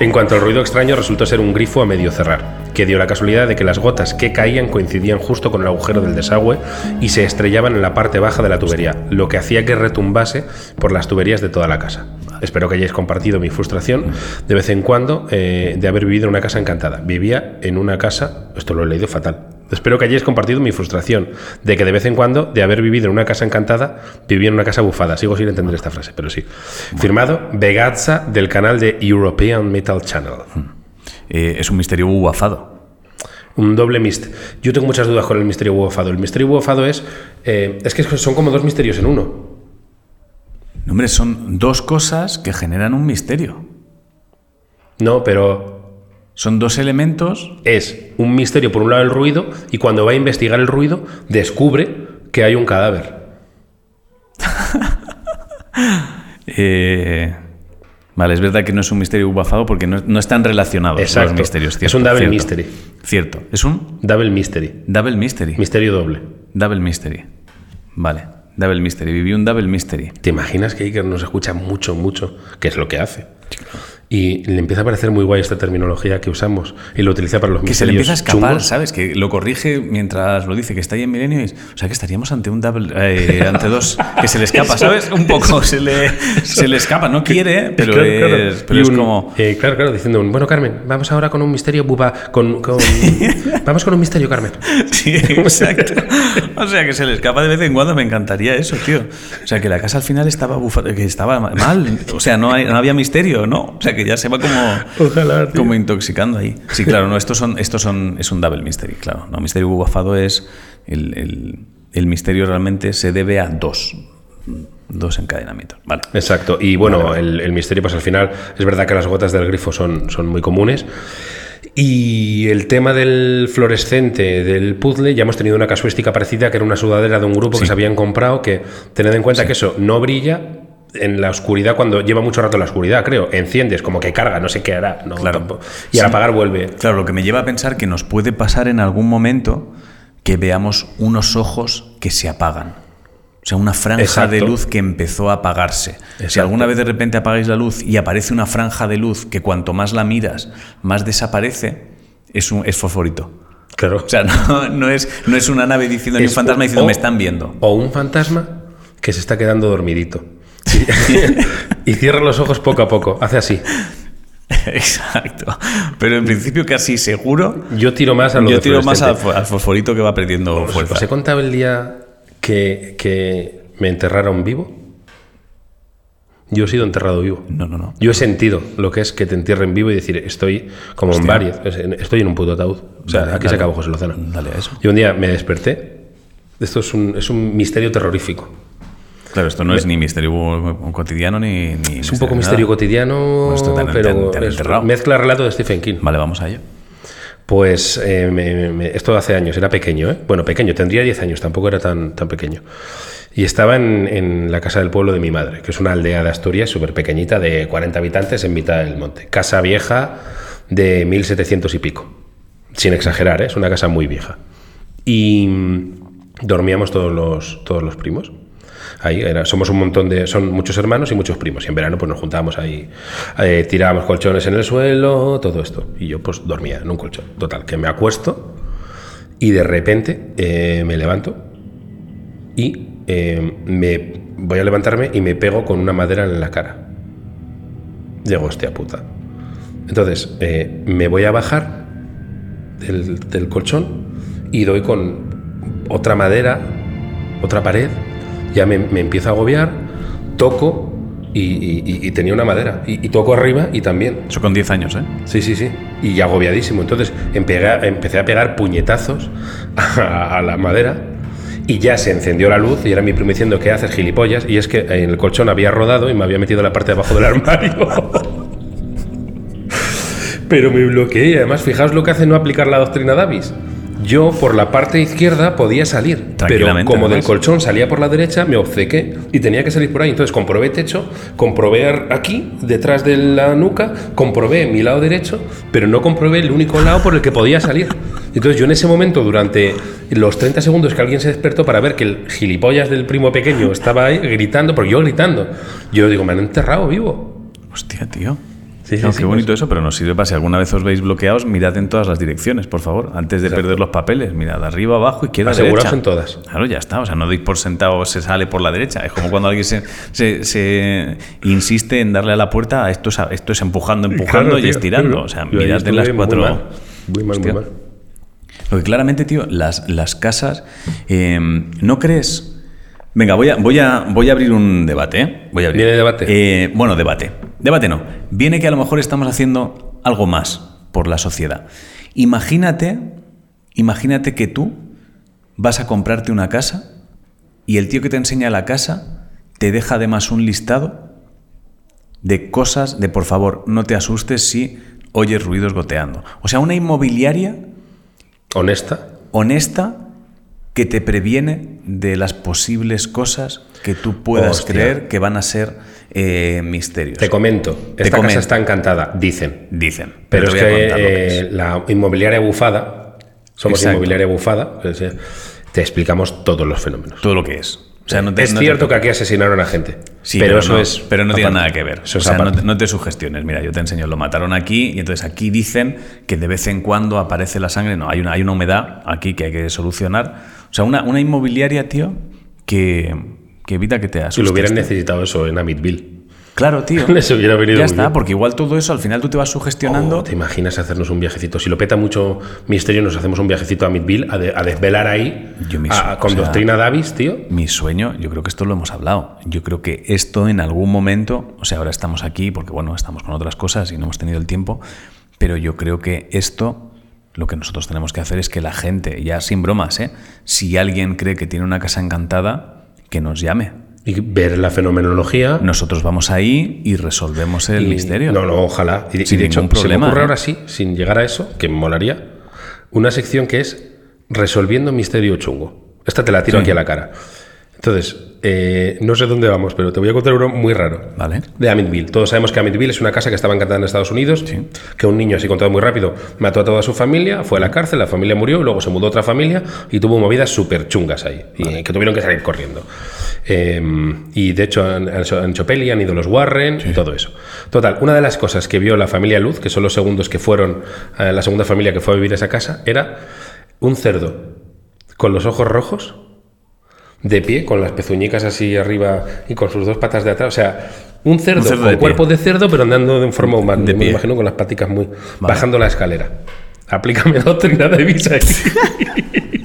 B: En cuanto al ruido extraño, resultó ser un grifo a medio cerrar, que dio la casualidad de que las gotas que caían coincidían justo con el agujero del desagüe y se estrellaban en la parte baja de la tubería, lo que hacía que retumbase por las tuberías de toda la casa. Espero que hayáis compartido mi frustración de vez en cuando eh, de haber vivido en una casa encantada. Vivía en una casa, esto lo he leído fatal. Espero que hayáis compartido mi frustración de que de vez en cuando, de haber vivido en una casa encantada, vivía en una casa bufada. Sigo sin entender esta frase, pero sí. Firmado Vegazza del canal de European Metal Channel.
A: Eh, es un misterio bubafado.
B: Un doble mist. Yo tengo muchas dudas con el misterio bufado. El misterio bufado es. eh, es que son como dos misterios en uno.
A: No, Hombre, son dos cosas que generan un misterio.
B: No, pero
A: Son dos elementos.
B: es un misterio por un lado el ruido y cuando va a investigar el ruido descubre que hay un cadáver.
A: eh, vale, es verdad que no es un misterio bubafado porque no, no están relacionados
B: Exacto.
A: los misterios.
B: Es
A: cierto,
B: un double
A: cierto.
B: mystery.
A: Cierto. Es un
B: Double mystery.
A: double mystery.
B: Misterio doble.
A: Double mystery. Vale. Double mystery. Viví un double mystery.
B: ¿Te imaginas que Iker nos escucha mucho, mucho? Que es lo que hace. Y le empieza a parecer muy guay esta terminología que usamos y lo utiliza para los
A: Que se le empieza a escapar,
B: chungos.
A: ¿sabes? Que lo corrige mientras lo dice, que está ahí en Milenio. y es- o sea, que estaríamos ante un double. eh, ante dos. Que se le escapa, ¿sabes? Un poco. Se le, se le escapa. No quiere, pero,
B: Claro, claro.
A: es, pero como.
B: eh, claro, claro, diciendo, un, bueno, Carmen, vamos ahora con un misterio buba. Con, con- vamos con un misterio, Carmen.
A: Sí, exacto. O sea, que se le escapa de vez en cuando, me encantaría eso, tío. O sea, que la casa al final estaba bufa- que estaba mal. O sea, no, hay- no había misterio, ¿no? O sea, que ya se va como,
B: Ojalá, tío.
A: como intoxicando ahí. Sí, claro, no, estos son, estos son, es un double mystery, claro. No, misterio bubafado es el, el- el misterio realmente se debe a dos. Dos encadenamientos. Vale.
B: Exacto. Y bueno, El, el, misterio, pues al final, es verdad que las gotas del grifo son, son muy comunes. Y el tema del fluorescente del puzzle, ya hemos tenido una casuística parecida, que era una sudadera de un grupo que se habían comprado, que tened en cuenta que eso no brilla en la oscuridad cuando lleva mucho rato en la oscuridad, creo. Enciendes, como que carga, no sé qué hará. No,
A: claro.
B: y al apagar vuelve.
A: Claro, lo que me lleva a pensar que nos puede pasar en algún momento que veamos unos ojos que se apagan. O sea, una franja de luz que empezó a apagarse. Si alguna vez de repente apagáis la luz y aparece una franja de luz que cuanto más la miras, más desaparece, es, un, es fosforito.
B: Claro.
A: O sea, no, es, no es una nave diciendo ni un fantasma diciendo me están viendo.
B: O un fantasma que se está quedando dormidito. y cierra los ojos poco a poco. Hace así.
A: Exacto. Pero en principio casi seguro.
B: Yo tiro más a lo
A: Yo tiro más al, fosforito que va perdiendo fuerza.
B: ¿Os he contado el día que, que me enterraron vivo? Yo he sido enterrado vivo.
A: No, no, no.
B: Yo he sentido lo que es que te entierren vivo y decir, estoy como en varios, estoy en un puto ataúd. O sea, aquí se acabó José Lozano.
A: Dale a eso.
B: Y un día me desperté. Esto es un, es un misterio terrorífico.
A: Claro, esto no es ni misterio cotidiano ni.
B: es un poco misterio cotidiano, pero mezcla relato de Stephen King.
A: Vale, vamos a ello.
B: Pues eh, esto hace años, era pequeño, ¿eh? Bueno, pequeño, tendría 10 años, tampoco era tan, tan pequeño. Y estaba en, la casa del pueblo de mi madre, que es una aldea de Asturias súper pequeñita, de 40 habitantes en mitad del monte. Casa vieja de 1700 y pico. Sin exagerar, ¿eh? es una casa muy vieja. Y mm, dormíamos todos los, todos los primos. Ahí somos un montón de, son muchos hermanos y muchos primos. Y en verano pues nos juntábamos ahí, eh, tirábamos colchones en el suelo, todo esto. Y yo pues dormía en un colchón. Total, que me acuesto y de repente eh, me levanto y eh, me voy a levantarme y me pego con una madera en la cara. Digo, hostia puta. Entonces me voy a bajar del, del colchón y doy con otra madera, otra pared ya me, me empiezo a agobiar, toco y, tenía una madera. Y, toco arriba y también.
A: Eso con 10 años, ¿eh?
B: Sí, sí, sí. Y agobiadísimo. Entonces empecé a pegar puñetazos a, la madera y ya se encendió la luz y era mi primo diciendo, ¿qué haces, gilipollas? Y es que en el colchón había rodado y me había metido en la parte de abajo del armario. Pero me bloqueé y además, fijaos lo que hace no aplicar la doctrina Davis yo por la parte izquierda podía salir, pero como del colchón salía por la derecha, me obcequé y tenía que salir por ahí. Entonces comprobé techo, comprobé aquí, detrás de la nuca, comprobé mi lado derecho, pero no comprobé el único lado por el que podía salir. Entonces yo en ese momento, durante los 30 segundos que alguien se despertó para ver que el gilipollas del primo pequeño estaba ahí gritando, porque yo gritando, yo digo, me han enterrado vivo.
A: Hostia, tío. Sí, qué bonito pues eso, pero nos sirve para si alguna vez os veis bloqueados, mirad en todas las direcciones, por favor, antes de perder los papeles. Mirad arriba, abajo, izquierda,
B: Aseguraos
A: derecha.
B: en todas.
A: Claro, ya está. O sea, no deis por sentado se sale por la derecha. Es como cuando alguien se, se, insiste en darle a la puerta, esto es, esto es empujando, empujando y estirando. O sea, mirad en las cuatro.
B: Muy mal, muy mal.
A: Lo que claramente, tío, las, las casas, eh, ¿no crees? Venga, voy a, voy a, voy a abrir un debate. ¿eh? Voy a abrir.
B: ¿Viene debate?
A: Eh, bueno, debate. Debate no. Viene que a lo mejor estamos haciendo algo más por la sociedad. Imagínate, imagínate que tú vas a comprarte una casa y el tío que te enseña la casa te deja además un listado de cosas de por favor, no te asustes si oyes ruidos goteando. O sea, una inmobiliaria
B: honesta.
A: Honesta que te previene de las posibles cosas que tú puedas creer que van a ser eh, misterios.
B: Te comento, esta casa está encantada, dicen.
A: Dicen.
B: Pero, es que, la inmobiliaria bufada, somos inmobiliaria bufada, te explicamos todos los fenómenos.
A: Todo lo que es.
B: Es cierto que aquí asesinaron a gente.
A: Sí, pero, eso es. Pero no tiene nada que ver. o sea, no te, sugestiones. Mira, yo te enseño, lo mataron aquí y entonces aquí dicen que de vez en cuando aparece la sangre. No, hay una, hay una humedad aquí que hay que solucionar o sea, una, una inmobiliaria, tío, que, que, evita que te asustes.
B: Si lo hubieran necesitado eso en Amitville.
A: Claro, tío.
B: Les hubiera venido
A: ya está, porque igual todo eso al final tú te vas sugestionando.
B: Oh, ¿Te imaginas hacernos un viajecito? Si lo peta mucho misterio, nos hacemos un viajecito a Amitville a, a desvelar ahí con doctrina Davis, tío.
A: Mi sueño, yo creo que esto lo hemos hablado. Yo creo que esto en algún momento, o sea, ahora estamos aquí porque, bueno, estamos con otras cosas y no hemos tenido el tiempo, pero yo creo que esto lo que nosotros tenemos que hacer es que la gente, ya sin bromas, ¿eh? si alguien cree que tiene una casa encantada, que nos llame
B: y ver la fenomenología.
A: Nosotros vamos ahí y resolvemos el
B: y-
A: misterio.
B: No, no, ojalá. Y, y
A: Sin
B: de hecho,
A: ningún
B: se me
A: problema,
B: ocurre
A: ¿eh?
B: ahora sí, sin llegar a eso, que me molaría, una sección que es Resolviendo Misterio Chungo. Esta te la tiro
A: Sí.
B: aquí a la cara. Entonces, eh, no sé dónde vamos, pero te voy a contar uno muy raro.
A: Vale.
B: De Amityville. Todos sabemos que Amityville es una casa que estaba encantada en Estados Unidos,
A: Sí.
B: que un niño, así contado muy rápido, mató a toda su familia, fue a la cárcel, la familia murió, luego se mudó a otra familia y tuvo movidas súper chungas ahí, y que tuvieron que salir corriendo. Eh, y de hecho, han, han hecho peli, han ido los Warren y todo eso. Total, una de las cosas que vio la familia Luz, que son los segundos que fueron, eh, la segunda familia que fue a vivir a esa casa, era un cerdo con los ojos rojos de pie, con las pezuñicas así arriba y con sus dos patas de atrás. O sea, un cerdo,
A: Un cerdo
B: con
A: de pie.
B: cuerpo de cerdo, pero andando de forma humana.
A: De
B: Me
A: pie.
B: imagino con las paticas muy. bajando la escalera. Aplícame doctrina de visa aquí.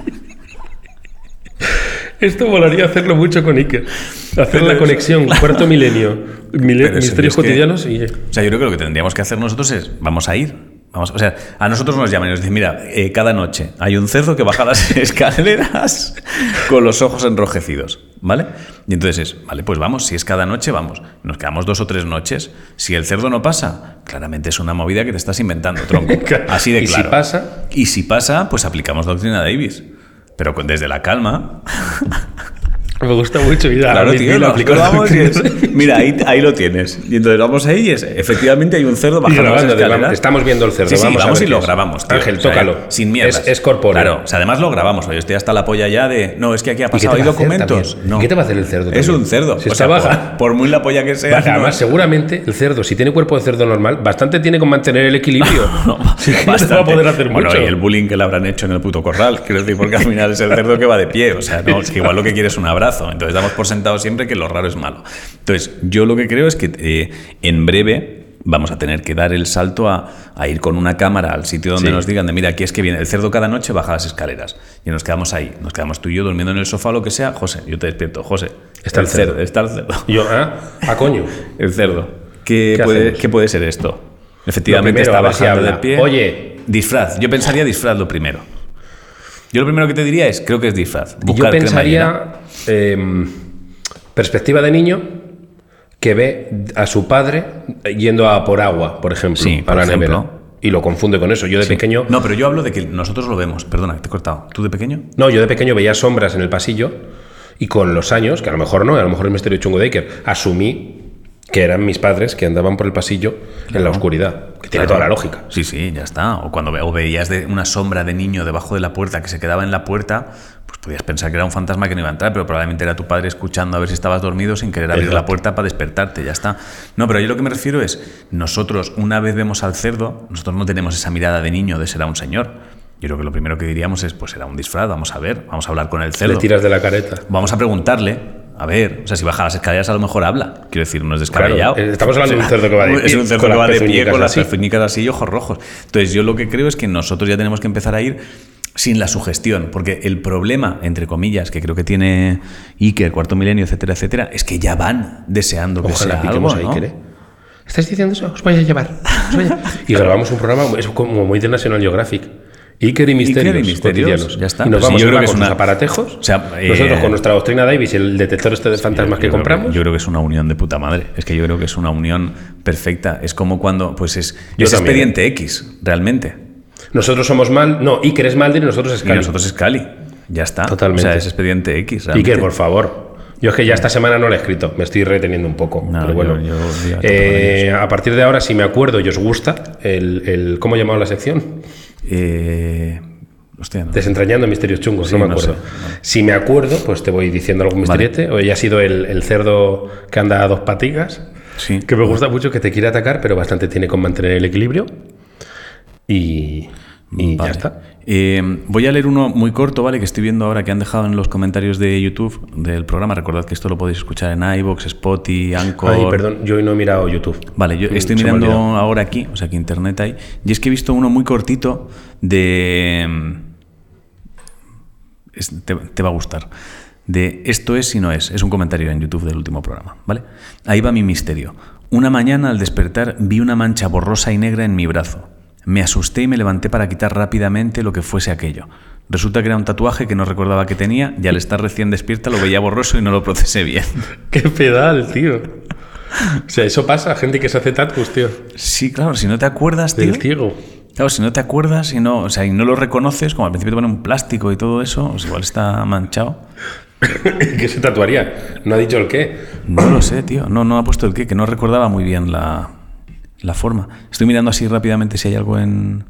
B: Esto molaría hacerlo mucho con Iker. Hacer
A: Pero
B: la
A: eso-
B: conexión cuarto milenio, misterios
A: que-
B: cotidianos y.
A: O sea, yo creo que lo que tendríamos que hacer nosotros es, vamos a ir. Vamos, o sea, a nosotros nos llaman y nos dicen, mira, eh, cada noche hay un cerdo que baja las escaleras con los ojos enrojecidos, ¿vale? Y entonces es, vale, pues vamos, si es cada noche, vamos. Nos quedamos dos o tres noches. Si el cerdo no pasa, claramente es una movida que te estás inventando, tronco. Así de
B: Y si
A: claro.
B: pasa-
A: Y si pasa, pues aplicamos doctrina Davis. Pero desde la calma.
B: Me gusta mucho ir a
A: Claro, tío,
B: a
A: nos
B: aplicar
A: vamos y es- mira, ahí, ahí lo tienes. Y entonces vamos ahí y es, efectivamente hay un cerdo bajando las escaleras.
B: estamos viendo el cerdo.
A: Sí, sí,
B: vamos,
A: vamos,
B: a ver
A: y lo grabamos. tío.
B: Ángel,
A: O sea,
B: tócalo.
A: Sin mierdas.
B: Es, es corpóreo.
A: Claro, o sea, además lo grabamos. Oye, estoy hasta la polla ya de. No, es que aquí ha
B: ¿Y qué te
A: pasado. ¿Hay documentos? No.
B: ¿Y qué te va a hacer el cerdo
A: Es un cerdo.
B: Si
A: O
B: está
A: sea,
B: baja.
A: Por, por muy la polla que sea. No-
B: además, seguramente el cerdo, si tiene cuerpo de cerdo normal, bastante tiene con mantener el equilibrio. No te va a poder hacer
A: bueno,
B: mucho.
A: y el bullying que le habrán hecho en el puto corral. Quiero decir, porque al final es el cerdo que va de pie. O sea, no, igual lo que quiere es un abrazo. Entonces damos por sentado siempre que lo raro es malo. Entonces, yo lo que creo es que eh, en breve vamos a tener que dar el salto a, a ir con una cámara al sitio donde
B: Sí.
A: nos digan de mira, aquí es que viene el cerdo cada noche baja las escaleras. Y nos quedamos ahí. Nos quedamos tú y yo durmiendo en el sofá, lo que sea. José, yo te despierto. José,
B: Está el cerdo.
A: Está el cerdo.
B: Yo, ¿ah? ¿A coño?
A: El cerdo. ¿Qué,
B: ¿Qué
A: puede,
B: hacemos?
A: ¿Qué puede ser esto? Efectivamente
B: primero,
A: está bajando de pie.
B: Oye.
A: Disfraz. Yo pensaría disfraz lo primero. Yo lo primero que te diría es, creo que es disfraz.
B: Yo
A: Buscar
B: pensaría, em, perspectiva de niño, que ve a su padre yendo a por agua, por ejemplo,
A: Sí,
B: a
A: por
B: la
A: ejemplo.
B: nevera. Y lo confunde con eso. Yo de
A: Sí.
B: pequeño.
A: No, pero yo hablo de que nosotros lo vemos. Perdona, te he cortado. ¿Tú de pequeño?
B: No, yo de pequeño veía sombras en el pasillo y con los años, que a lo mejor no, a lo mejor el misterio chungo de Iker, asumí que eran mis padres que andaban por el pasillo en la oscuridad. Que tiene
A: Claro.
B: toda la lógica.
A: Sí, sí, ya está. O cuando ve- o veías de una sombra de niño debajo de la puerta que se quedaba en la puerta, pues podías pensar que era un fantasma que no iba a entrar, pero probablemente era tu padre escuchando a ver si estabas dormido sin querer abrir la puerta para despertarte, ya está. No, pero yo lo que me refiero es, nosotros una vez vemos al cerdo, nosotros no tenemos esa mirada de niño de será un señor. Yo creo que lo primero que diríamos es, pues será un disfraz, vamos a ver, vamos a hablar con el cerdo.
B: Le tiras de la careta.
A: Vamos a preguntarle, a ver, o sea, si baja las escaleradas a lo mejor habla. Quiero decir, no es descabellado.
B: Claro, eh, estamos hablando de un cerdo que va de
A: Es
B: pie,
A: un cerdo
B: con
A: que
B: las
A: va de pie con las
B: así.
A: pezuñicas así y ojos rojos. Entonces, yo lo que creo es que nosotros ya tenemos que empezar a ir sin la sugestión, porque el problema, entre comillas, que creo que tiene Iker, Cuarto Milenio, etcétera, etcétera, es que ya van deseando que
B: Ojalá
A: sea algo, ¿no?
B: Iker, ¿eh? ¿Estáis diciendo eso? Os voy a llevar. Os voy a- y grabamos un programa, es como muy de National Geographic. Iker y misterios,
A: y misterios, ya está.
B: Y nos
A: Pues
B: vamos
A: yo
B: a
A: creo que
B: con
A: es una-
B: aparatejos.
A: o sea, eh,
B: nosotros con nuestra doctrina Davis y el detector este de fantasmas que compramos.
A: yo creo que es una unión de puta madre. Es que yo creo que es una unión perfecta. Es como cuando, pues es,
B: Yo
A: es
B: también.
A: expediente X, realmente.
B: Nosotros somos mal. No, Iker es Malder y nosotros es
A: Y
B: Cali.
A: nosotros es Cali. Ya está.
B: Totalmente.
A: O sea, es expediente X. realmente.
B: Iker, por favor. Yo es que ya esta semana no lo he escrito, me estoy reteniendo un poco.
A: No,
B: pero bueno,
A: yo- yo- yo a tope
B: Eh, a partir de ahora, si me acuerdo y os gusta, el, el- ¿cómo he llamado la sección?
A: Eh, hostia, no.
B: Desentrañando misterios chungos,
A: Sí,
B: no me
A: no
B: acuerdo. Si me acuerdo, pues te voy diciendo algún misteriete. Hoy ha sido el, el cerdo que anda a dos patigas,
A: Sí.
B: que me gusta mucho, que te quiere atacar, pero bastante tiene con mantener el equilibrio. Y, y
A: Vale.
B: ya está.
A: Eh, voy a leer uno muy corto, ¿vale? Que estoy viendo ahora que han dejado en los comentarios de YouTube del programa. Recordad que esto lo podéis escuchar en iVoox, Spotify, Anchor.
B: Ay, perdón, yo hoy no he mirado YouTube.
A: Vale, yo
B: Mm,
A: estoy
B: se
A: mirando ahora aquí, o sea que internet hay, y es que he visto uno muy cortito de... mm, es- te, te va a gustar. De esto es y no es. Es un comentario en YouTube del último programa, ¿vale? Ahí va mi misterio. Una mañana al despertar vi una mancha borrosa y negra en mi brazo. Me asusté y me levanté para quitar rápidamente lo que fuese aquello. Resulta que era un tatuaje que no recordaba que tenía y al estar recién despierta lo veía borroso y no lo procesé bien.
B: Qué pedal, tío. O sea, eso pasa, gente que se hace tatus, tío.
A: Sí, claro, si no te acuerdas, tío.
B: Del ciego.
A: Claro, si no te acuerdas y no, o sea, y no lo reconoces, como al principio te ponen un plástico y todo eso, pues igual está manchado.
B: ¿Qué se tatuaría? No ha dicho el qué.
A: No lo sé, tío. No, no ha puesto el qué, que no recordaba muy bien la, la forma. Estoy mirando así rápidamente si hay algo en,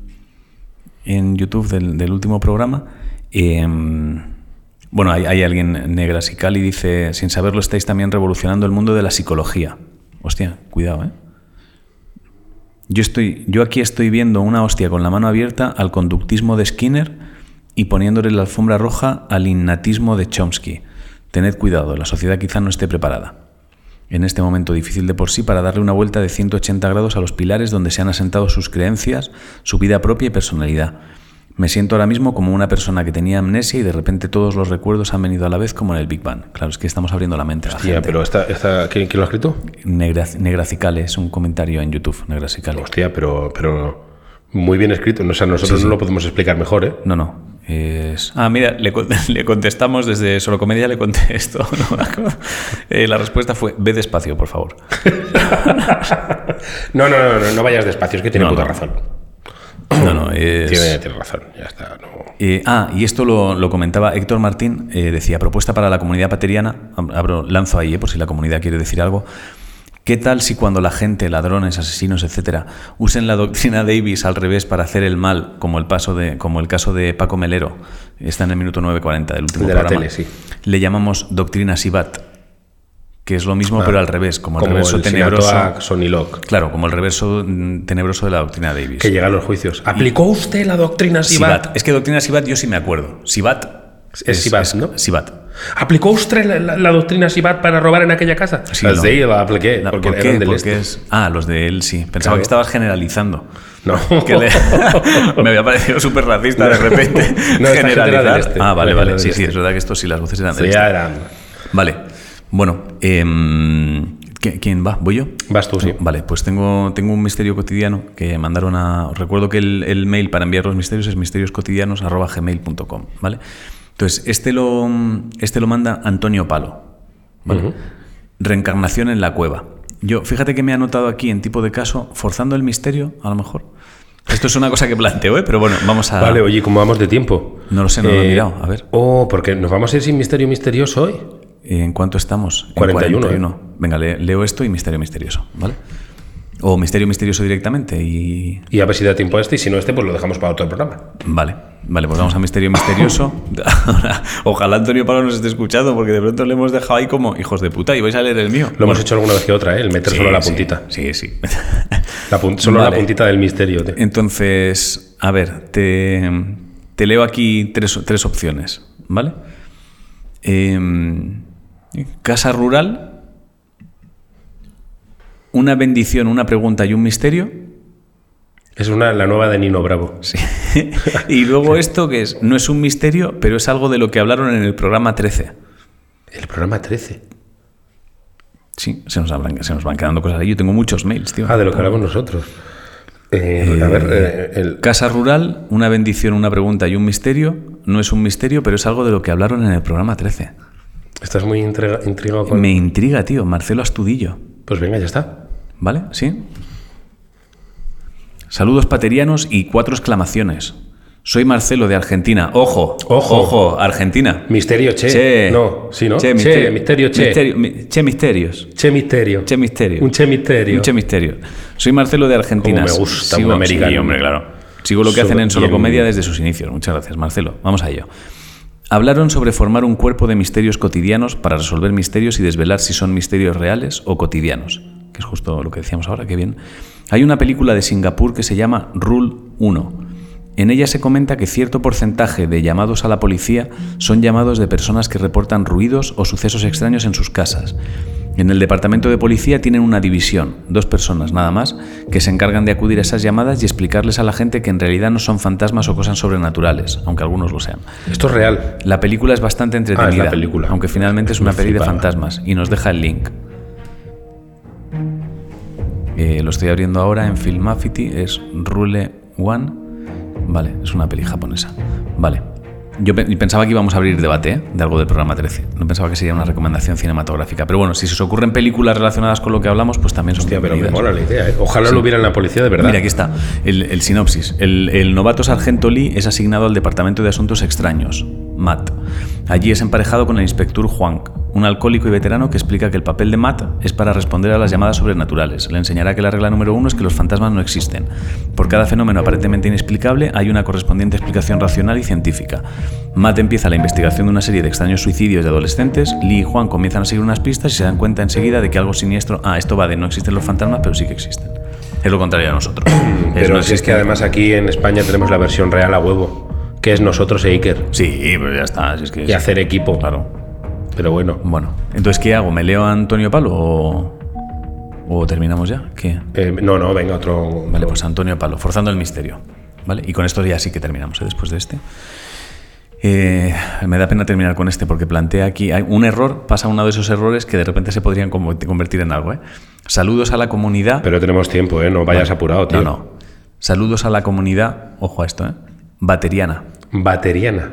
A: en YouTube del, último programa. Em, bueno, hay, alguien negra, y dice, sin saberlo estáis también revolucionando el mundo de la psicología. Hostia, cuidado, ¿eh? Yo, estoy, yo aquí estoy viendo una hostia con la mano abierta al conductismo de Skinner y poniéndole la alfombra roja al innatismo de Chomsky. Tened cuidado, la sociedad quizá no esté preparada. En este momento difícil de por sí para darle una vuelta de 180 grados a los pilares donde se han asentado sus creencias, su vida propia y personalidad. Me siento ahora mismo como una persona que tenía amnesia y de repente todos los recuerdos han venido a la vez como en el Big Bang. Claro, es que estamos abriendo la mente a la
B: Hostia,
A: gente.
B: pero esta, esta, ¿quién, quién lo ha escrito?
A: Negra, Negracicale es un comentario en YouTube, Negracicale.
B: Hostia, pero, pero muy bien escrito. O sea, nosotros no lo podemos explicar mejor, ¿eh?
A: No, no. Es... Ah, mira, le, con- le contestamos desde Solo Comedia, le contesto. ¿no? Eh, la respuesta fue, ve despacio, por favor.
B: No, no, no, no, no vayas despacio, es que tiene
A: No,
B: puta
A: no.
B: razón.
A: No, no, es...
B: Tiene, tiene razón, ya está.
A: Eh, ah, y esto lo, lo comentaba Héctor Martín, eh, decía, propuesta para la comunidad pateriana, ab- abro, lanzo ahí, eh, por si la comunidad quiere decir algo. ¿Qué tal si cuando la gente, ladrones, asesinos, etcétera, usen la doctrina Davis al revés para hacer el mal, como el, paso de, como el caso de Paco Melero, está en el minuto 9.40 del último
B: de la
A: programa,
B: tele, sí.
A: le llamamos doctrina Sibat, que es lo mismo
B: Ah,
A: pero al revés, como el reverso
B: el
A: tenebroso.
B: Sonny Locke,
A: Claro, como el reverso tenebroso de la doctrina Davis.
B: que llega a los juicios. ¿Aplicó usted la doctrina Sibat?
A: Sibat. Es que doctrina Sibat yo sí me acuerdo. Sibat.
B: Es Sibat, ¿no?
A: Sibat.
B: ¿Aplicó usted la, la- la doctrina Sibat para robar en aquella casa?
A: Sí,
B: Las
A: no.
B: de ahí la apliqué,
A: La-
B: porque
A: ¿Por
B: eran
A: qué?
B: del
A: Porque
B: este.
A: es... Ah, los de él sí. Pensaba
B: Claro.
A: que estabas generalizando.
B: No.
A: Que le- me había parecido súper racista de repente.
B: No, del
A: generalizar.
B: este.
A: Ah, vale, vale.
B: del
A: Sí, sí,
B: este.
A: es verdad que esto sí, las voces eran de
B: Sí,
A: este.
B: eran.
A: Vale. Bueno, em, ¿qui- ¿quién va? ¿Voy yo?
B: Vas tú, sí.
A: Vale, pues tengo, tengo un misterio cotidiano que mandaron a... os Recuerdo que el, el mail para enviar los misterios es misterioscotidianos.gmail.com, ¿vale? Entonces, este lo, este lo manda Antonio Palo, ¿vale? Reencarnación en la cueva. Yo, fíjate que me ha anotado aquí en tipo de caso, forzando el misterio, a lo mejor. Esto es una cosa que planteo, ¿eh? Pero bueno, vamos a...
B: Vale, oye, ¿cómo vamos de tiempo?
A: No lo sé, no lo he mirado, a ver.
B: Oh, porque nos vamos a ir sin misterio misterioso hoy.
A: ¿En cuánto estamos? En
B: 41,
A: 41. Venga, le- leo esto y misterio misterioso, ¿vale? O misterio misterioso directamente y...
B: Y a ver si da tiempo a este, y si no este, pues lo dejamos para otro programa.
A: Vale, vale, pues vamos a misterio misterioso. Ojalá Antonio Palo nos esté escuchando porque de pronto le hemos dejado ahí como hijos de puta y vais a leer el mío.
B: Lo hemos hecho alguna vez que otra, ¿eh? El meter
A: Sí,
B: solo la puntita.
A: Sí, sí.
B: La pun- solo
A: Vale.
B: la puntita del misterio. tío.
A: Entonces, a ver, te, te leo aquí tres, tres opciones, ¿vale? Em, casa rural, una bendición, una pregunta y un misterio.
B: Es una, la nueva de Nino Bravo.
A: Sí. y luego esto que es, no es un misterio, pero es algo de lo que hablaron en el programa 13.
B: El programa 13.
A: Sí, se nos, van, se nos van quedando cosas ahí. Yo tengo muchos mails, tío.
B: Ah, de lo que hablamos nosotros. Eh, a ver, eh, el-
A: Casa rural, una bendición, una pregunta y un misterio. No es un misterio, pero es algo de lo que hablaron en el programa 13.
B: estás muy intriga- intrigado con...
A: Me intriga, tío. Marcelo Astudillo.
B: Pues venga, ya está.
A: ¿Vale? ¿Sí? Saludos paterianos y cuatro exclamaciones. Soy Marcelo de Argentina. Ojo,
B: Ojo.
A: ojo, Argentina.
B: Misterio Che.
A: Che.
B: No, sí, ¿no?
A: Che,
B: Che,
A: misterio.
B: misterio Che.
A: Misterio- mi- che misterios.
B: Che Misterio.
A: Che misterio.
B: Un Che Misterio.
A: Un che misterio. Soy Marcelo de Argentina.
B: Cómo me gusta
A: Sigo,
B: un americano.
A: sí, hombre, claro. Sigo lo que hacen en Solo. Comedia desde sus inicios. Muchas gracias, Marcelo. Vamos a ello. Hablaron sobre formar un cuerpo de misterios cotidianos para resolver misterios y desvelar si son misterios reales o cotidianos, que es justo lo que decíamos ahora, qué bien. Hay una película de Singapur que se llama Rule 1. En ella se comenta que cierto porcentaje de llamados a la policía son llamados de personas que reportan ruidos o sucesos extraños en sus casas. En el departamento de policía tienen una división, dos personas nada más, que se encargan de acudir a esas llamadas y explicarles a la gente que en realidad no son fantasmas o cosas sobrenaturales, aunque algunos lo sean.
B: Esto es real.
A: La película es bastante entretenida,
B: Ah, la película.
A: aunque finalmente es una
B: Me
A: peli de fantasmas y nos deja el link. Eh, lo estoy abriendo ahora en Filmafity, es Rule One. Vale, es una peli japonesa. Vale. Yo pe- pensaba que íbamos a abrir debate ¿eh? de algo del programa 13. No pensaba que sería una recomendación cinematográfica. Pero bueno, si se os ocurren películas relacionadas con lo que hablamos, pues también son
B: Hostia, pero me mola la idea, ¿eh? Ojalá lo hubiera en la policía de verdad.
A: Mira, aquí está el, el sinopsis. El, el novato sargento Lee es asignado al Departamento de Asuntos Extraños, MAT. Allí es emparejado con el inspector Juan, un alcohólico y veterano que explica que el papel de Matt es para responder a las llamadas sobrenaturales. Le enseñará que la regla número uno es que los fantasmas no existen. Por cada fenómeno aparentemente inexplicable hay una correspondiente explicación racional y científica. Matt empieza la investigación de una serie de extraños suicidios de adolescentes. Lee y Juan comienzan a seguir unas pistas y se dan cuenta enseguida de que algo siniestro. Ah, esto va de no existen los fantasmas, pero sí que existen. Es lo contrario a nosotros.
B: Pero
A: no
B: si es que además aquí en España tenemos la versión real a huevo, que es nosotros e Iker.
A: Sí, pero ya está. si es que
B: Y hacer equipo.
A: Claro.
B: Pero bueno,
A: Bueno, entonces, ¿qué hago? ¿Me leo a Antonio Palo o, o terminamos ya? ¿Qué?
B: eh, no, no, venga, otro.
A: Vale, pues Antonio Palo, forzando el misterio. ¿Vale? Y con esto ya sí que terminamos, ¿eh? después de este. Eh, me da pena terminar con este porque plantea aquí hay un error, pasa uno de esos errores que de repente se podrían convertir en algo. ¿eh? Saludos a la comunidad.
B: Pero tenemos tiempo, ¿eh? No vayas apurado, tío.
A: no, no. Saludos a la comunidad, ojo a esto, ¿eh? bateriana.
B: Bateriana.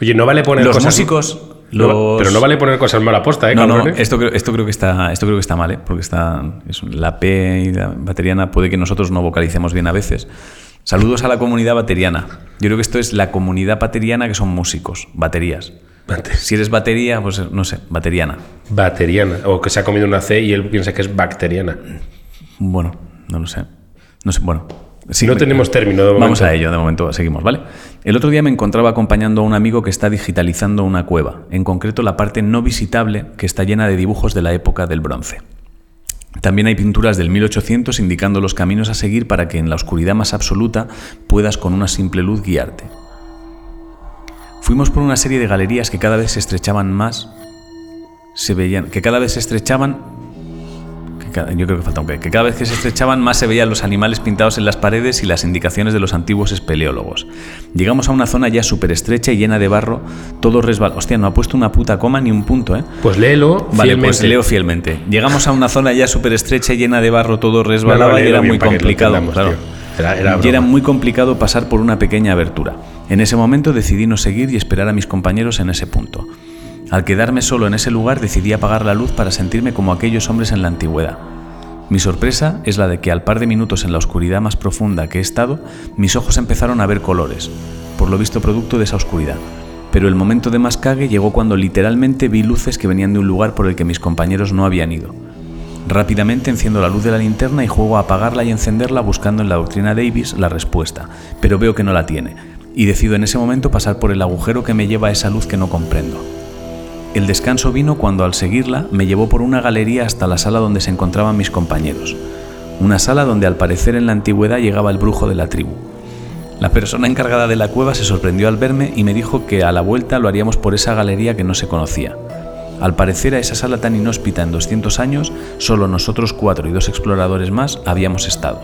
B: Oye, no vale poner
A: Los
B: cosas.
A: músicos,
B: No
A: los-
B: Pero no vale poner cosas mal aposta, ¿eh?
A: No, no, esto creo, esto creo que está, esto creo que está mal, ¿eh? porque está es la P y la bateriana puede que nosotros no vocalicemos bien a veces. Saludos a la comunidad bateriana. Yo creo que esto es la comunidad bateriana que son músicos, baterías.
B: Bate-
A: Si eres batería, pues no sé, bateriana.
B: Bateriana. O que se ha comido una C y él piensa que es bacteriana.
A: Bueno, no lo sé. No sé, bueno. Sí,
B: no
A: me-
B: tenemos término de.
A: Vamos a ello, de momento seguimos, ¿vale? El otro día me encontraba acompañando a un amigo que está digitalizando una cueva, en concreto la parte no visitable que está llena de dibujos de la época del bronce. También hay pinturas del 1800 indicando los caminos a seguir para que en la oscuridad más absoluta puedas con una simple luz guiarte. Fuimos por una serie de galerías que cada vez se estrechaban más, se veían, que cada vez se estrechaban yo creo que falta un que, que cada vez que se estrechaban más se veían los animales pintados en las paredes y las indicaciones de los antiguos espeleólogos. Llegamos a una zona ya súper estrecha y llena de barro, todo resbal... Hostia, no ha puesto una puta coma ni un punto, ¿eh?
B: Pues léelo.
A: Vale,
B: fielmente.
A: pues leo fielmente. Llegamos a una zona ya súper estrecha y llena de barro, todo
B: No, no,
A: resbalaba y era muy complicado. claro.
B: tío. Era- era
A: y era muy complicado pasar por una pequeña abertura. En ese momento decidí no seguir y esperar a mis compañeros en ese punto. Al quedarme solo en ese lugar decidí apagar la luz para sentirme como aquellos hombres en la antigüedad. Mi sorpresa es la de que al par de minutos en la oscuridad más profunda que he estado, mis ojos empezaron a ver colores, por lo visto producto de esa oscuridad. Pero el momento de más cague llegó cuando literalmente vi luces que venían de un lugar por el que mis compañeros no habían ido. Rápidamente enciendo la luz de la linterna y juego a apagarla y encenderla buscando en la doctrina Davis la respuesta, pero veo que no la tiene, y decido en ese momento pasar por el agujero que me lleva a esa luz que no comprendo. El descanso vino cuando al seguirla me llevó por una galería hasta la sala donde se encontraban mis compañeros, una sala donde al parecer en la antigüedad llegaba el brujo de la tribu. La persona encargada de la cueva se sorprendió al verme y me dijo que a la vuelta lo haríamos por esa galería que no se conocía. Al parecer a esa sala tan inhóspita en 200 años, solo nosotros cuatro y dos exploradores más habíamos estado.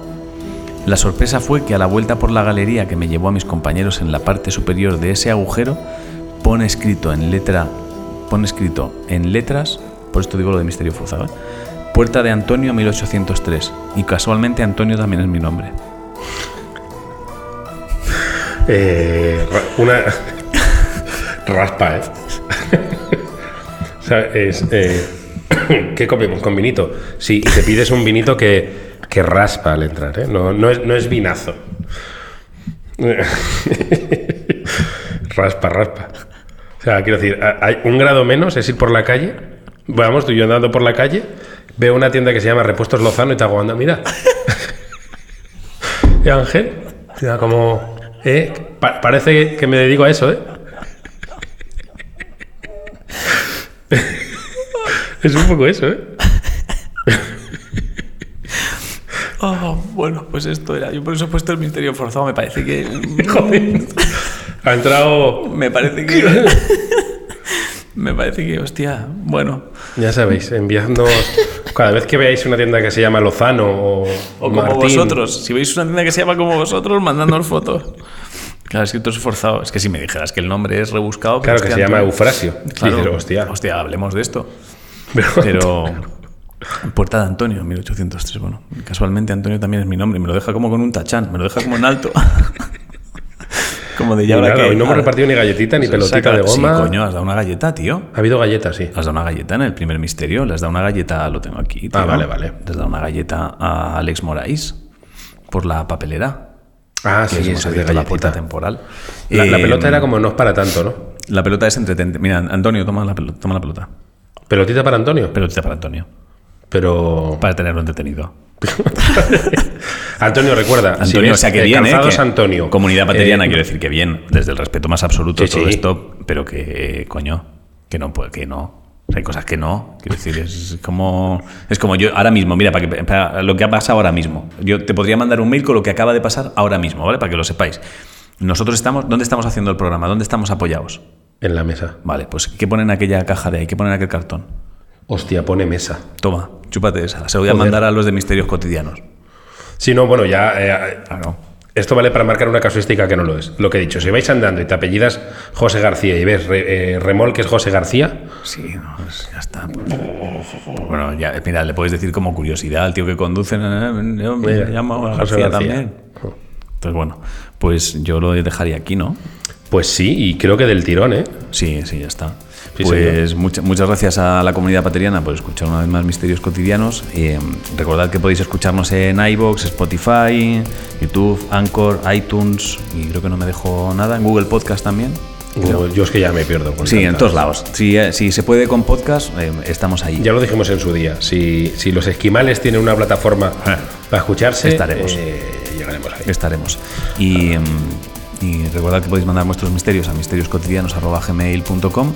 A: La sorpresa fue que a la vuelta por la galería que me llevó a mis compañeros en la parte superior de ese agujero, pone escrito en letra, escrito en letras, por esto digo lo de misterio forzado, ¿eh? Puerta de Antonio 1803, y casualmente Antonio también es mi nombre.
B: Eh, una. raspa, ¿eh? es. Eh, ¿Qué comemos con vinito? Sí, y te pides un vinito que, que raspa al entrar, ¿eh? No, no es vinazo. raspa, raspa. O sea, quiero decir, hay un grado menos es ir por la calle. Vamos, tú y yo andando por la calle, veo una tienda que se llama Repuestos Lozano y te hago, anda, mira. ¿Y Ángel? Mira, como. ¿eh? Pa- parece que me dedico a eso, ¿eh? es un poco eso, ¿eh?
A: Oh, bueno, pues esto era. Yo por eso he puesto el misterio forzado. Me parece que.
B: Joder. Ha entrado.
A: Me parece que. me parece que, hostia. Bueno.
B: Ya sabéis, enviadnos. Cada vez que veáis una tienda que se llama Lozano o,
A: O como
B: Martín,
A: vosotros. Si veis una tienda que se llama como vosotros, mandándonos fotos. Claro, escrito es forzado. Es que si me dijeras que el nombre es rebuscado.
B: Claro, que se llama Eufrasio.
A: Claro.
B: Dices, hostia.
A: Hostia, hablemos de esto.
B: Pero-
A: Pero. Puerta de Antonio, 1803. Bueno, casualmente Antonio también es mi nombre. Me lo deja como con un tachán. Me lo deja como en alto. Como de ya ahora
B: nada,
A: que-
B: hoy no hemos repartido ni galletita ni pelotita
A: Saca-
B: de goma.
A: Sí, coño, has dado una galleta, tío.
B: Ha habido galletas, sí.
A: Has dado una galleta en el primer misterio. Le has dado una galleta, lo tengo aquí. tío.
B: Ah, vale, vale.
A: Le has dado una galleta a Alex Moraes por la papelera.
B: Ah,
A: que
B: sí,
A: hemos
B: es de
A: abierto la puerta temporal.
B: La, la
A: Eh,
B: pelota era como no es para tanto, ¿no?
A: La pelota es entretente. Mira, Antonio, toma la pelota. Toma la pelota.
B: Pelotita para Antonio.
A: Pelotita para Antonio.
B: Pero.
A: Para tenerlo entretenido.
B: Antonio, recuerda.
A: Antonio, o sea que
B: eh,
A: bien, ¿eh? Que
B: Antonio.
A: Comunidad pateriana,
B: Eh,
A: quiero decir que bien, desde el respeto más absoluto
B: Sí,
A: todo
B: sí.
A: esto, pero que, coño, que no, puede- que no. O sea, hay cosas que no. Quiero decir, es como, es como yo ahora mismo, mira, para, que, para lo que ha pasado ahora mismo. Yo te podría mandar un mail con lo que acaba de pasar ahora mismo, ¿vale? Para que lo sepáis. Nosotros estamos, ¿dónde estamos haciendo el programa? ¿Dónde estamos apoyados?
B: En la mesa.
A: Vale, pues ¿qué ponen en aquella caja de ahí? ¿Qué ponen en aquel cartón?
B: Hostia, pone mesa.
A: Toma, chúpate esa. Se voy a mandar a los de Misterios Cotidianos.
B: Si no, bueno, ya. eh,
A: Claro.
B: esto vale para marcar una casuística que no lo es. Lo que he dicho, si vais andando y te apellidas José García y ves re- eh, remolques José García,
A: Sí, no, pues ya está. Bueno, ya, mira, le puedes decir como curiosidad al tío que conduce. eh, Yo me
B: Mira,
A: llamo
B: José
A: García,
B: García.
A: también. Entonces, bueno, pues yo lo dejaría aquí, ¿no?
B: pues sí, y creo que del tirón, ¿eh?
A: Sí, sí, ya está.
B: Sí,
A: pues mucha- muchas gracias a la comunidad pateriana por escuchar una vez más Misterios Cotidianos. Eh, recordad que podéis escucharnos en iBox, Spotify, YouTube, Anchor, iTunes y creo que no me dejo nada, en Google Podcast también.
B: Yo es que ya me pierdo. con
A: Sí, en todos lados. Si, eh, si se puede con podcast, eh, estamos ahí.
B: Ya lo dijimos en su día. Si, si los esquimales tienen una plataforma
A: Eh.
B: para escucharse,
A: Estaremos.
B: eh, llegaremos ahí.
A: estaremos. Y, y recordad que podéis mandar vuestros misterios a misterioscotidianos.gmail.com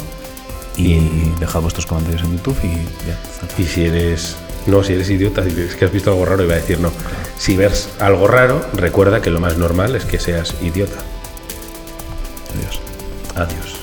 A: y dejad vuestros comentarios en YouTube y ya.
B: Y si eres. No, si eres idiota, si es que has visto algo raro, iba a decir no. Si ves algo raro, recuerda que lo más normal es que seas idiota.
A: Adiós.
B: Adiós.